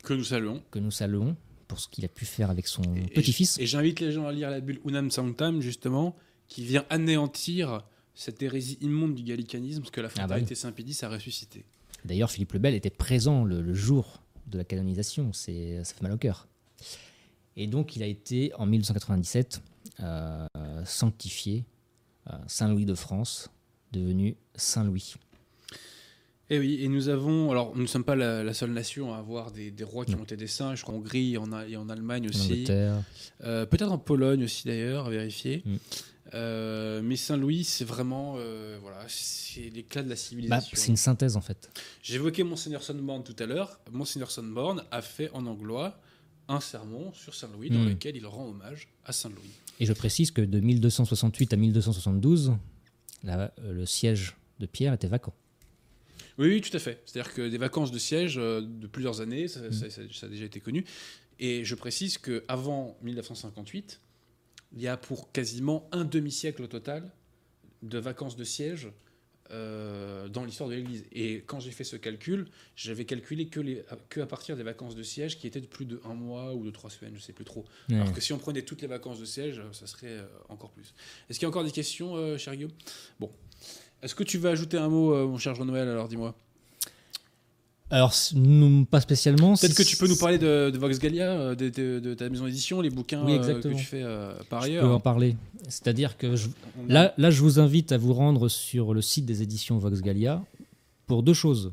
Que nous saluons. que nous saluons pour ce qu'il a pu faire avec son Et- petit-fils. Et j'invite les gens à lire la bulle Unam Sanctam, justement, qui vient anéantir cette hérésie immonde du gallicanisme, parce que la Ah bah fraternité Saint-Pédis a ressuscité. D'ailleurs, Philippe le Bel était présent le, le jour de la canonisation. C'est, ça fait mal au cœur. Et donc, il a été, en 1297, euh, sanctifié euh, Saint-Louis de France, devenu Saint-Louis. Et Eh oui, et nous avons, alors nous ne sommes pas la, la seule nation à avoir des, des rois qui Non. ont été des saints, je crois en Hongrie en et en Allemagne aussi. Euh, peut-être en Pologne aussi d'ailleurs, à vérifier. Mm. Euh, mais Saint-Louis, c'est vraiment, euh, voilà, c'est l'éclat de la Bah, civilisation. c'est une synthèse, en fait. J'évoquais Monseigneur Sonborn tout à l'heure. Monseigneur Sonborn a fait en anglois un sermon sur Saint-Louis dans Mm. lequel il rend hommage à Saint-Louis. Et je précise que de 1268 à 1272, la- euh, le siège de Pierre était vacant. Oui, oui, tout à fait. C'est-à-dire que des vacances de siège euh, de plusieurs années, ça, Mm. ça- ça- ça a déjà été connu. Et je précise qu'avant 1958, il y a pour quasiment un demi-siècle au total de vacances de siège euh, dans l'histoire de l'Église. Et quand j'ai fait ce calcul, j'avais calculé que, les, que à partir des vacances de siège qui étaient de plus de un mois ou de trois semaines, je sais plus trop. Alors que si on prenait toutes les vacances de siège, ça serait euh, encore plus. Est-ce qu'il y a encore des questions, euh, cher Guillaume? Bon. Est-ce que tu veux ajouter un mot, euh, mon cher Jean-Noël Alors dis-moi? Alors, pas spécialement. Peut-être que tu peux nous parler de, de Vox Gallia, euh, de, de- de ta maison d'édition, les bouquins Oui, euh, que tu fais euh, par Je peux ailleurs. en parler. C'est-à-dire que je- Là, là, je vous invite à vous rendre sur le site des éditions Vox Gallia pour deux choses.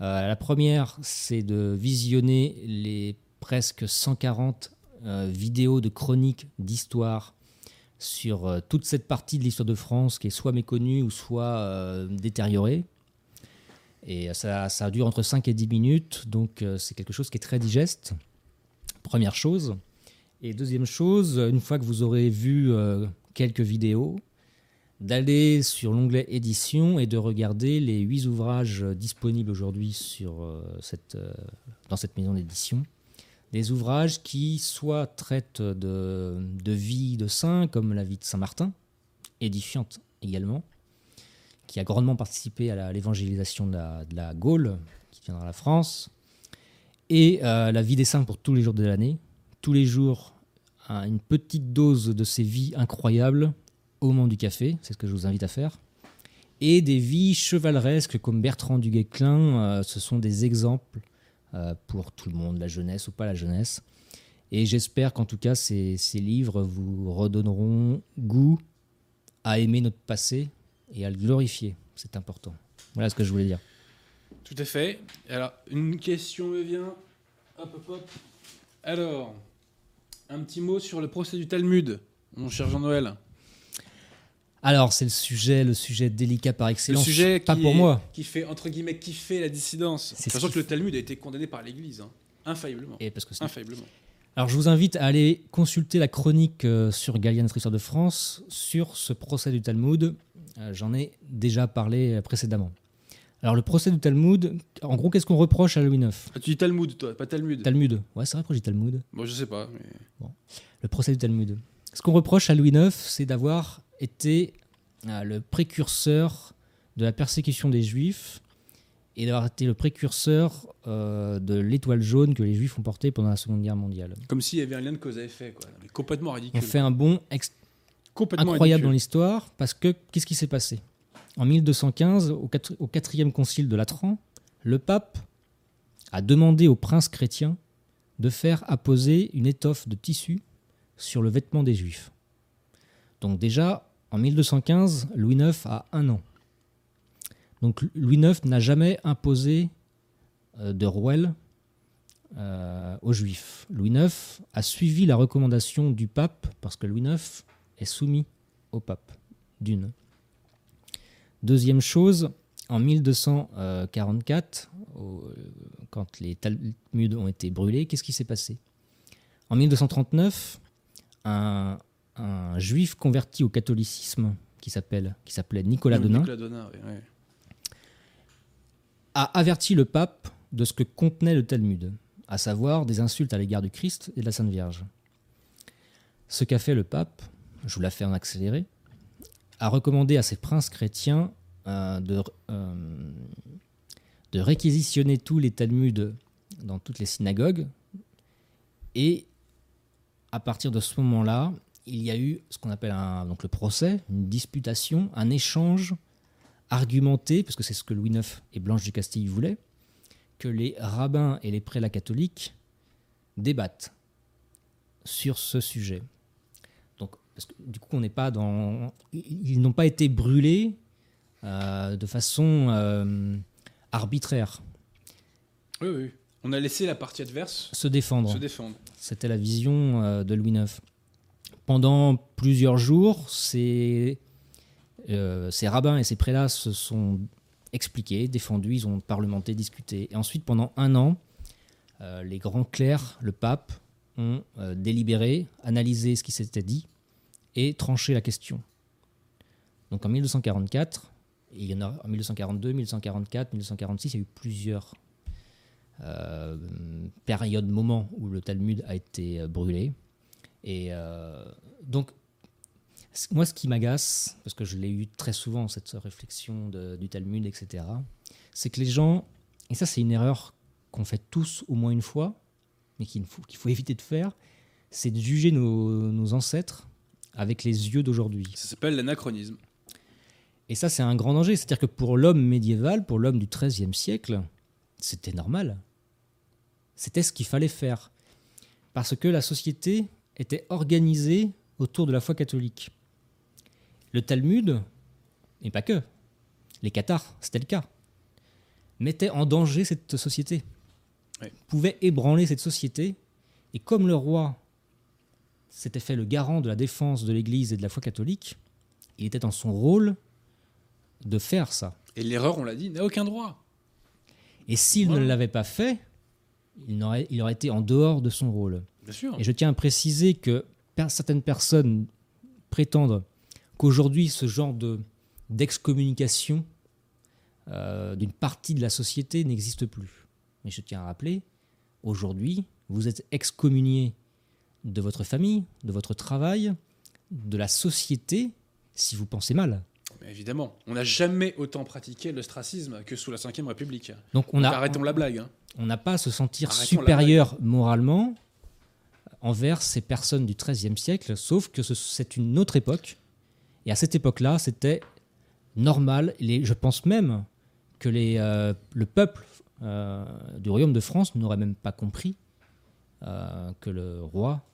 Euh, la première, c'est de visionner les presque 140 euh, vidéos de chroniques d'histoire sur euh, toute cette partie de l'histoire de France qui est soit méconnue ou soit euh, détériorée. Et ça, ça dure entre 5 et 10 minutes, donc euh, c'est quelque chose qui est très digeste. Première chose. Et deuxième chose, une fois que vous aurez vu euh, quelques vidéos, d'aller sur l'onglet édition et de regarder les huit ouvrages euh, disponibles aujourd'hui euh, euh, dans cette maison d'édition. Des ouvrages qui soit traitent de, de vie de saints, comme la vie de Saint Martin, édifiante également, qui a grandement participé à l'évangélisation de la, Gaule, qui viendra la France, et euh, la vie des saints pour tous les jours de l'année. Tous les jours, un- une petite dose de ces vies incroyables au moment du café, c'est ce que je vous invite à faire. Et des vies chevaleresques comme Bertrand du Guesclin, euh, ce sont des exemples pour tout le monde, la jeunesse ou pas la jeunesse. Et j'espère qu'en tout cas, ces, ces livres vous redonneront goût à aimer notre passé et à le glorifier. C'est important. Voilà ce que je voulais dire. Tout à fait. Alors, une question me vient. Hop, hop, hop. Alors, un petit mot sur le procès du Talmud, mon cher Jean-Noël. Alors, c'est le sujet, le sujet délicat par Le excellence. sujet pas qui pour est- moi. qui fait, entre guillemets, kiffer la dissidence. C'est ce Sachant qui que le Talmud a été condamné par l'Église, hein. infailliblement. Et parce que c'est- Infailliblement. Alors, je vous invite à aller consulter la chronique euh, sur notre histoire de France, sur ce procès du Talmud. Euh, J'en ai déjà parlé euh, précédemment. Alors, le procès du Talmud, en gros, qu'est-ce qu'on reproche à Louis IX Ah, tu dis Talmud, toi, pas Talmud. Talmud. Ouais, c'est vrai que j'ai Talmud. bon, je sais pas. mais- Le procès du Talmud. Ce qu'on reproche à Louis IX, c'est d'avoir été euh, le précurseur de la persécution des Juifs et d'avoir été le précurseur euh, de l'étoile jaune que les Juifs ont portée pendant la Seconde Guerre mondiale. Comme s'il y avait un lien de cause à effet, quoi. Mais complètement On ridicule. fait un bond complètement incroyable dans l'histoire parce que qu'est-ce qui s'est passé? En 1215, au, au quatrième concile de Latran, le pape a demandé aux princes chrétiens de faire apposer une étoffe de tissu sur le vêtement des Juifs. Donc déjà, en 1215, Louis IX a un an. Donc Louis IX n'a jamais imposé euh, de rouelle euh, aux Juifs. Louis IX a suivi la recommandation du pape, parce que Louis IX est soumis au pape, d'une. Deuxième chose, en 1244, quand les Talmuds ont été brûlés, qu'est-ce qui s'est passé? En 1239, un, juif converti au catholicisme qui s'appelle qui s'appelait Nicolas Donin, a averti le pape de ce que contenait le Talmud, à savoir des insultes à l'égard du Christ et de la Sainte Vierge. Ce qu'a fait le pape, je vous la fais en accéléré, a recommandé à ses princes chrétiens euh, de, euh, de réquisitionner tous les Talmuds dans toutes les synagogues. Et à partir de ce moment-là, il y a eu ce qu'on appelle un, donc le procès, une disputation, un échange argumenté, parce que c'est ce que Louis IX et Blanche du Castille voulaient, que les rabbins et les prélats catholiques débattent sur ce sujet. Donc, parce que, du coup, on n'est pas dans. Ils n'ont pas été brûlés euh, de façon euh, arbitraire. Oui, oui. On a laissé la partie adverse se défendre. Se défendre. C'était la vision euh, de Louis IX. Pendant plusieurs jours, ces, ces rabbins et ces prélats se sont expliqués, défendus, ils ont parlementé, discuté. Et ensuite, pendant un an, les grands clercs, le pape, ont délibéré, analysé ce qui s'était dit et tranché la question. Donc en 1244, il y en a en 1242, 1244, 1246, il y a eu plusieurs euh, périodes, moments où le Talmud a été euh, brûlé. Et euh, donc, moi, ce qui m'agace, parce que je l'ai eu très souvent, cette réflexion du Talmud, etc., c'est que les gens, et ça c'est une erreur qu'on fait tous au moins une fois, mais qu'il faut, [LAUGHS] éviter de faire, c'est de juger nos, nos ancêtres avec les yeux d'aujourd'hui. Ça s'appelle l'anachronisme. Et ça, c'est un grand danger. C'est-à-dire que pour l'homme médiéval, pour l'homme du XIIIe siècle, c'était normal. C'était ce qu'il fallait faire. Parce que la société était organisée autour de la foi catholique. Le Talmud, et pas que, les cathares, c'était le cas, mettait en danger cette société, pouvait ébranler cette société. Et comme le roi s'était fait le garant de la défense de l'Église et de la foi catholique, il était dans son rôle de faire ça. Et l'erreur, on l'a dit, n'a aucun droit. Et s'il ne l'avait pas fait, il aurait, il aurait été en dehors de son rôle. Bien sûr. Et je tiens à préciser que certaines personnes prétendent qu'aujourd'hui, ce genre de, d'excommunication euh, d'une partie de la société n'existe plus. Mais je tiens à rappeler, aujourd'hui, vous êtes excommunié de votre famille, de votre travail, de la société, si vous pensez mal évidemment, on n'a jamais autant pratiqué l'ostracisme que sous la Ve République. Donc, on a, arrêtons la blague. Hein. On n'a pas à se sentir supérieur moralement envers ces personnes du XIIIe siècle, sauf que c'est une autre époque. Et à cette époque-là, c'était normal. je pense même que les, euh, le peuple euh, du royaume de France n'aurait même pas compris euh, que le roi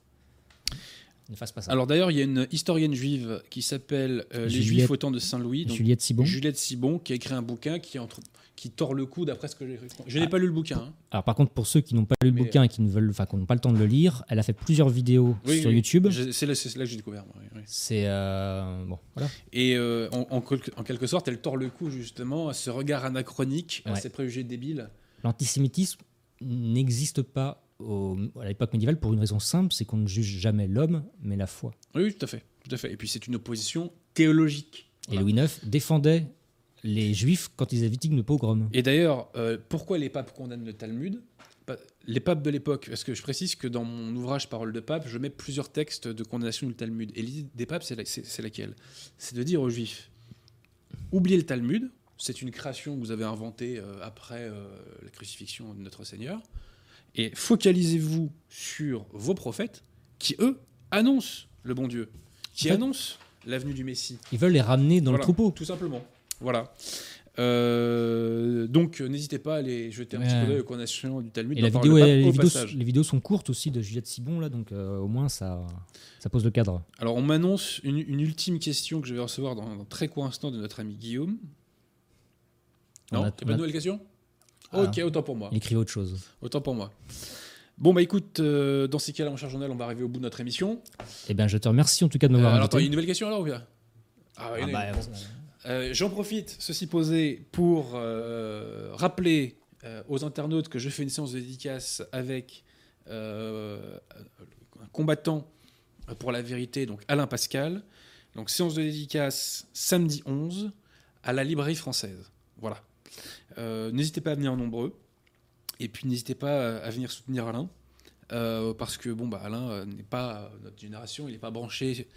alors d'ailleurs, il y a une historienne juive qui s'appelle Les Juifs au temps de Saint-Louis. Juliette Sibon. Juliette Sibon, qui a écrit un bouquin qui, entre, qui tord le cou d'après ce que j'ai Je n'ai ah. pas lu le bouquin. Hein. Alors par contre, pour ceux qui n'ont pas lu le bouquin et qui ne veulent, enfin, n'ont pas le temps de le lire, elle a fait plusieurs vidéos sur YouTube. C'est là, là, que j'ai découvert. C'est euh, bon, voilà. Et euh, en, en, quelque sorte, elle tord le cou justement à ce regard anachronique, à ces préjugés débiles. L'antisémitisme n'existe pas à l'époque médiévale pour une raison simple, c'est qu'on ne juge jamais l'homme, mais la foi. Oui, tout à fait. Tout à fait. Et puis c'est une opposition théologique. Et Louis IX défendait les juifs quand ils étaient de pogroms. Et d'ailleurs, euh, pourquoi les papes condamnent le Talmud? Les papes de l'époque, parce que je précise que dans mon ouvrage Parole de pape, je mets plusieurs textes de condamnation du Talmud. Et l'idée des papes, c'est laquelle? C'est de dire aux juifs oubliez le Talmud, c'est une création que vous avez inventée euh, après euh, la crucifixion de notre Seigneur. Et focalisez-vous sur vos prophètes qui, eux, annoncent le bon Dieu, qui annoncent l'avenue du Messie. Ils veulent les ramener dans le troupeau. Tout simplement. Voilà. Euh, donc, n'hésitez pas à aller jeter un petit coup d'œil aux condamnations du Talmud. Et la vidéo, le les, vidéos, les vidéos sont courtes aussi de Juliette Sibon, là, donc euh, au moins ça, ça pose le cadre. Alors, on m'annonce une, une ultime question que je vais recevoir dans un très court instant de notre ami Guillaume. On Non, a- pas de nouvelle question? Ah. Ok, autant pour moi. Il écrit autre chose. Autant pour moi. Bon, bah écoute, euh, dans ces cas-là, mon cher journal, on va arriver au bout de notre émission. Eh bien, je te remercie en tout cas de m'avoir alors, attends, il y a invité. une nouvelle question alors ou bien? Ah, en Ah bah, Euh, J'en profite, ceci posé, pour euh, rappeler euh, aux internautes que je fais une séance de dédicace avec un combattant pour la vérité, donc Alain Pascal. Donc séance de dédicace samedi 11 à la librairie française. Voilà. N'hésitez pas à venir nombreux. Et puis n'hésitez pas à venir soutenir Alain. Euh, parce que bon, bah, Alain euh, n'est pas euh, notre génération, il n'est pas branché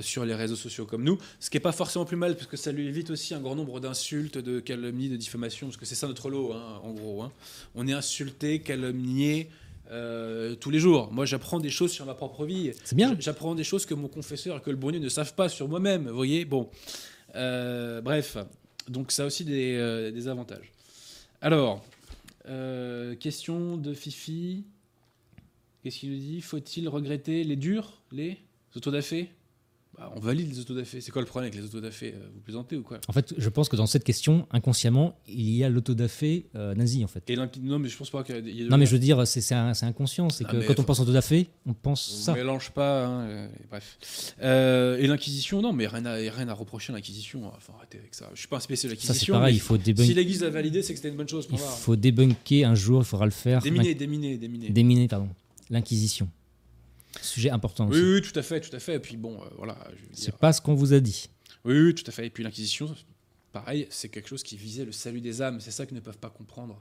sur les réseaux sociaux comme nous. Ce qui n'est pas forcément plus mal, parce que ça lui évite aussi un grand nombre d'insultes, de calomnies, de diffamations, parce que c'est ça notre lot, hein, en gros. hein. On est insulté, calomnié euh, tous les jours. Moi, j'apprends des choses sur ma propre vie. C'est bien. J'apprends des choses que mon confesseur et que le bonnier ne savent pas sur moi-même. Vous voyez Bon. Euh, bref. Donc, ça a aussi des, euh, des avantages. Alors, question de Fifi. Qu'est-ce qu'il nous dit? Faut-il regretter les durs, les autodafés? Bah, On valide les autodafés. C'est quoi le problème avec les autodafés? Euh, Vous plaisantez ou quoi? En fait, je pense que dans cette question, inconsciemment, il y a l'autodafé euh, nazi, en fait. Et Non, mais je pense pas qu'il y ait de Non, mais je veux dire, c'est inconscient. C'est Ah, que quand on pense autodafé, on pense On ça. mélange pas, hein, euh, bref. Euh, et l'Inquisition, non, mais rien à, rien à reprocher à l'Inquisition. Enfin, arrêtez avec ça. Je suis pas un spécialiste de l'Inquisition. pareil. Il faut, Si débunk- l'Église a validé, c'est que c'était une bonne chose. il faut débunker un jour, il faudra le faire. Déminer, déminer, déminer. Déminer, pardon. L'Inquisition. Sujet important Oui, aussi. oui, tout à fait, tout à fait. Et puis bon, euh, voilà. C'est pas ce qu'on vous a dit. Oui, oui, tout à fait. Et puis l'Inquisition, pareil, c'est quelque chose qui visait le salut des âmes. C'est ça que ne peuvent pas comprendre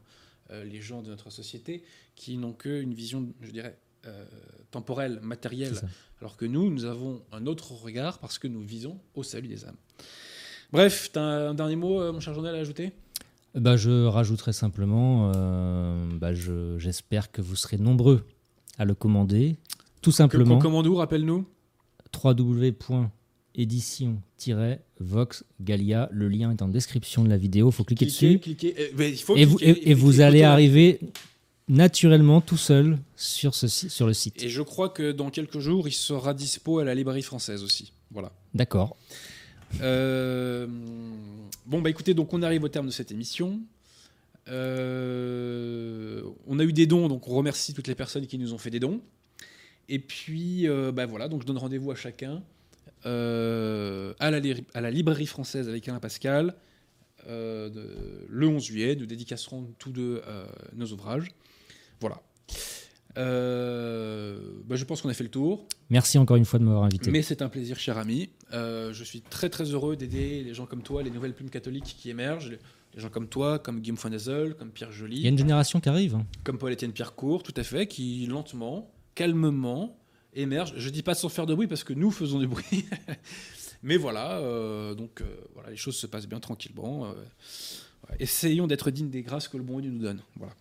euh, les gens de notre société, qui n'ont qu'une vision, je dirais, euh, temporelle, matérielle. Alors que nous, nous avons un autre regard parce que nous visons au salut des âmes. Bref, t'as un dernier mot, mon cher journal, à ajouter? Bah, je rajouterai simplement, bah, je- j'espère que vous serez nombreux à le commander. Tout Que- simplement, Commandons, rappelle-nous. www.édition-vox Galia. Le lien est en description de la vidéo. Il faut cliquer Cliquez, dessus. cliquez. euh, il faut Et vous, et, et vous allez arriver naturellement tout seul sur, ce, sur le site. Et je crois que dans quelques jours, il sera dispo à la librairie française aussi. Voilà. D'accord. Euh, bon, bah écoutez, donc on arrive au terme de cette émission. Euh, on a eu des dons, donc on remercie toutes les personnes qui nous ont fait des dons. Et puis, euh, bah voilà, donc je donne rendez-vous à chacun euh, à, la, li- à la librairie française avec Alain Pascal de- le 11 juillet. Nous dédicacerons tous deux nos ouvrages. Voilà. Bah, je pense qu'on a fait le tour. Merci encore une fois de m'avoir invité. Mais c'est un plaisir, cher ami. Je suis très très heureux d'aider les gens comme toi, les nouvelles plumes catholiques qui émergent, les gens comme toi, comme Guillaume Fonazel, comme Pierre Il y a Joly, une génération qui arrive. comme Paul-Étienne Pierrecourt, tout à fait, qui lentement, calmement émergent. Je dis pas sans faire de bruit parce que nous faisons du bruit. [LAUGHS] Mais voilà, euh, donc euh, voilà, les choses se passent bien tranquillement. euh. Essayons d'être dignes des grâces que le bon Dieu nous donne. Voilà.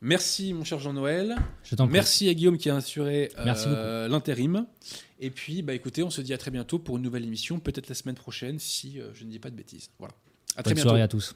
Merci mon cher Jean-Noël. Je. Merci à Guillaume qui a assuré l'intérim. Et puis, bah, écoutez, on se dit à très bientôt pour une nouvelle émission, peut-être la semaine prochaine, si je ne dis pas de bêtises. Voilà. À très Bonne bientôt. soirée à tous.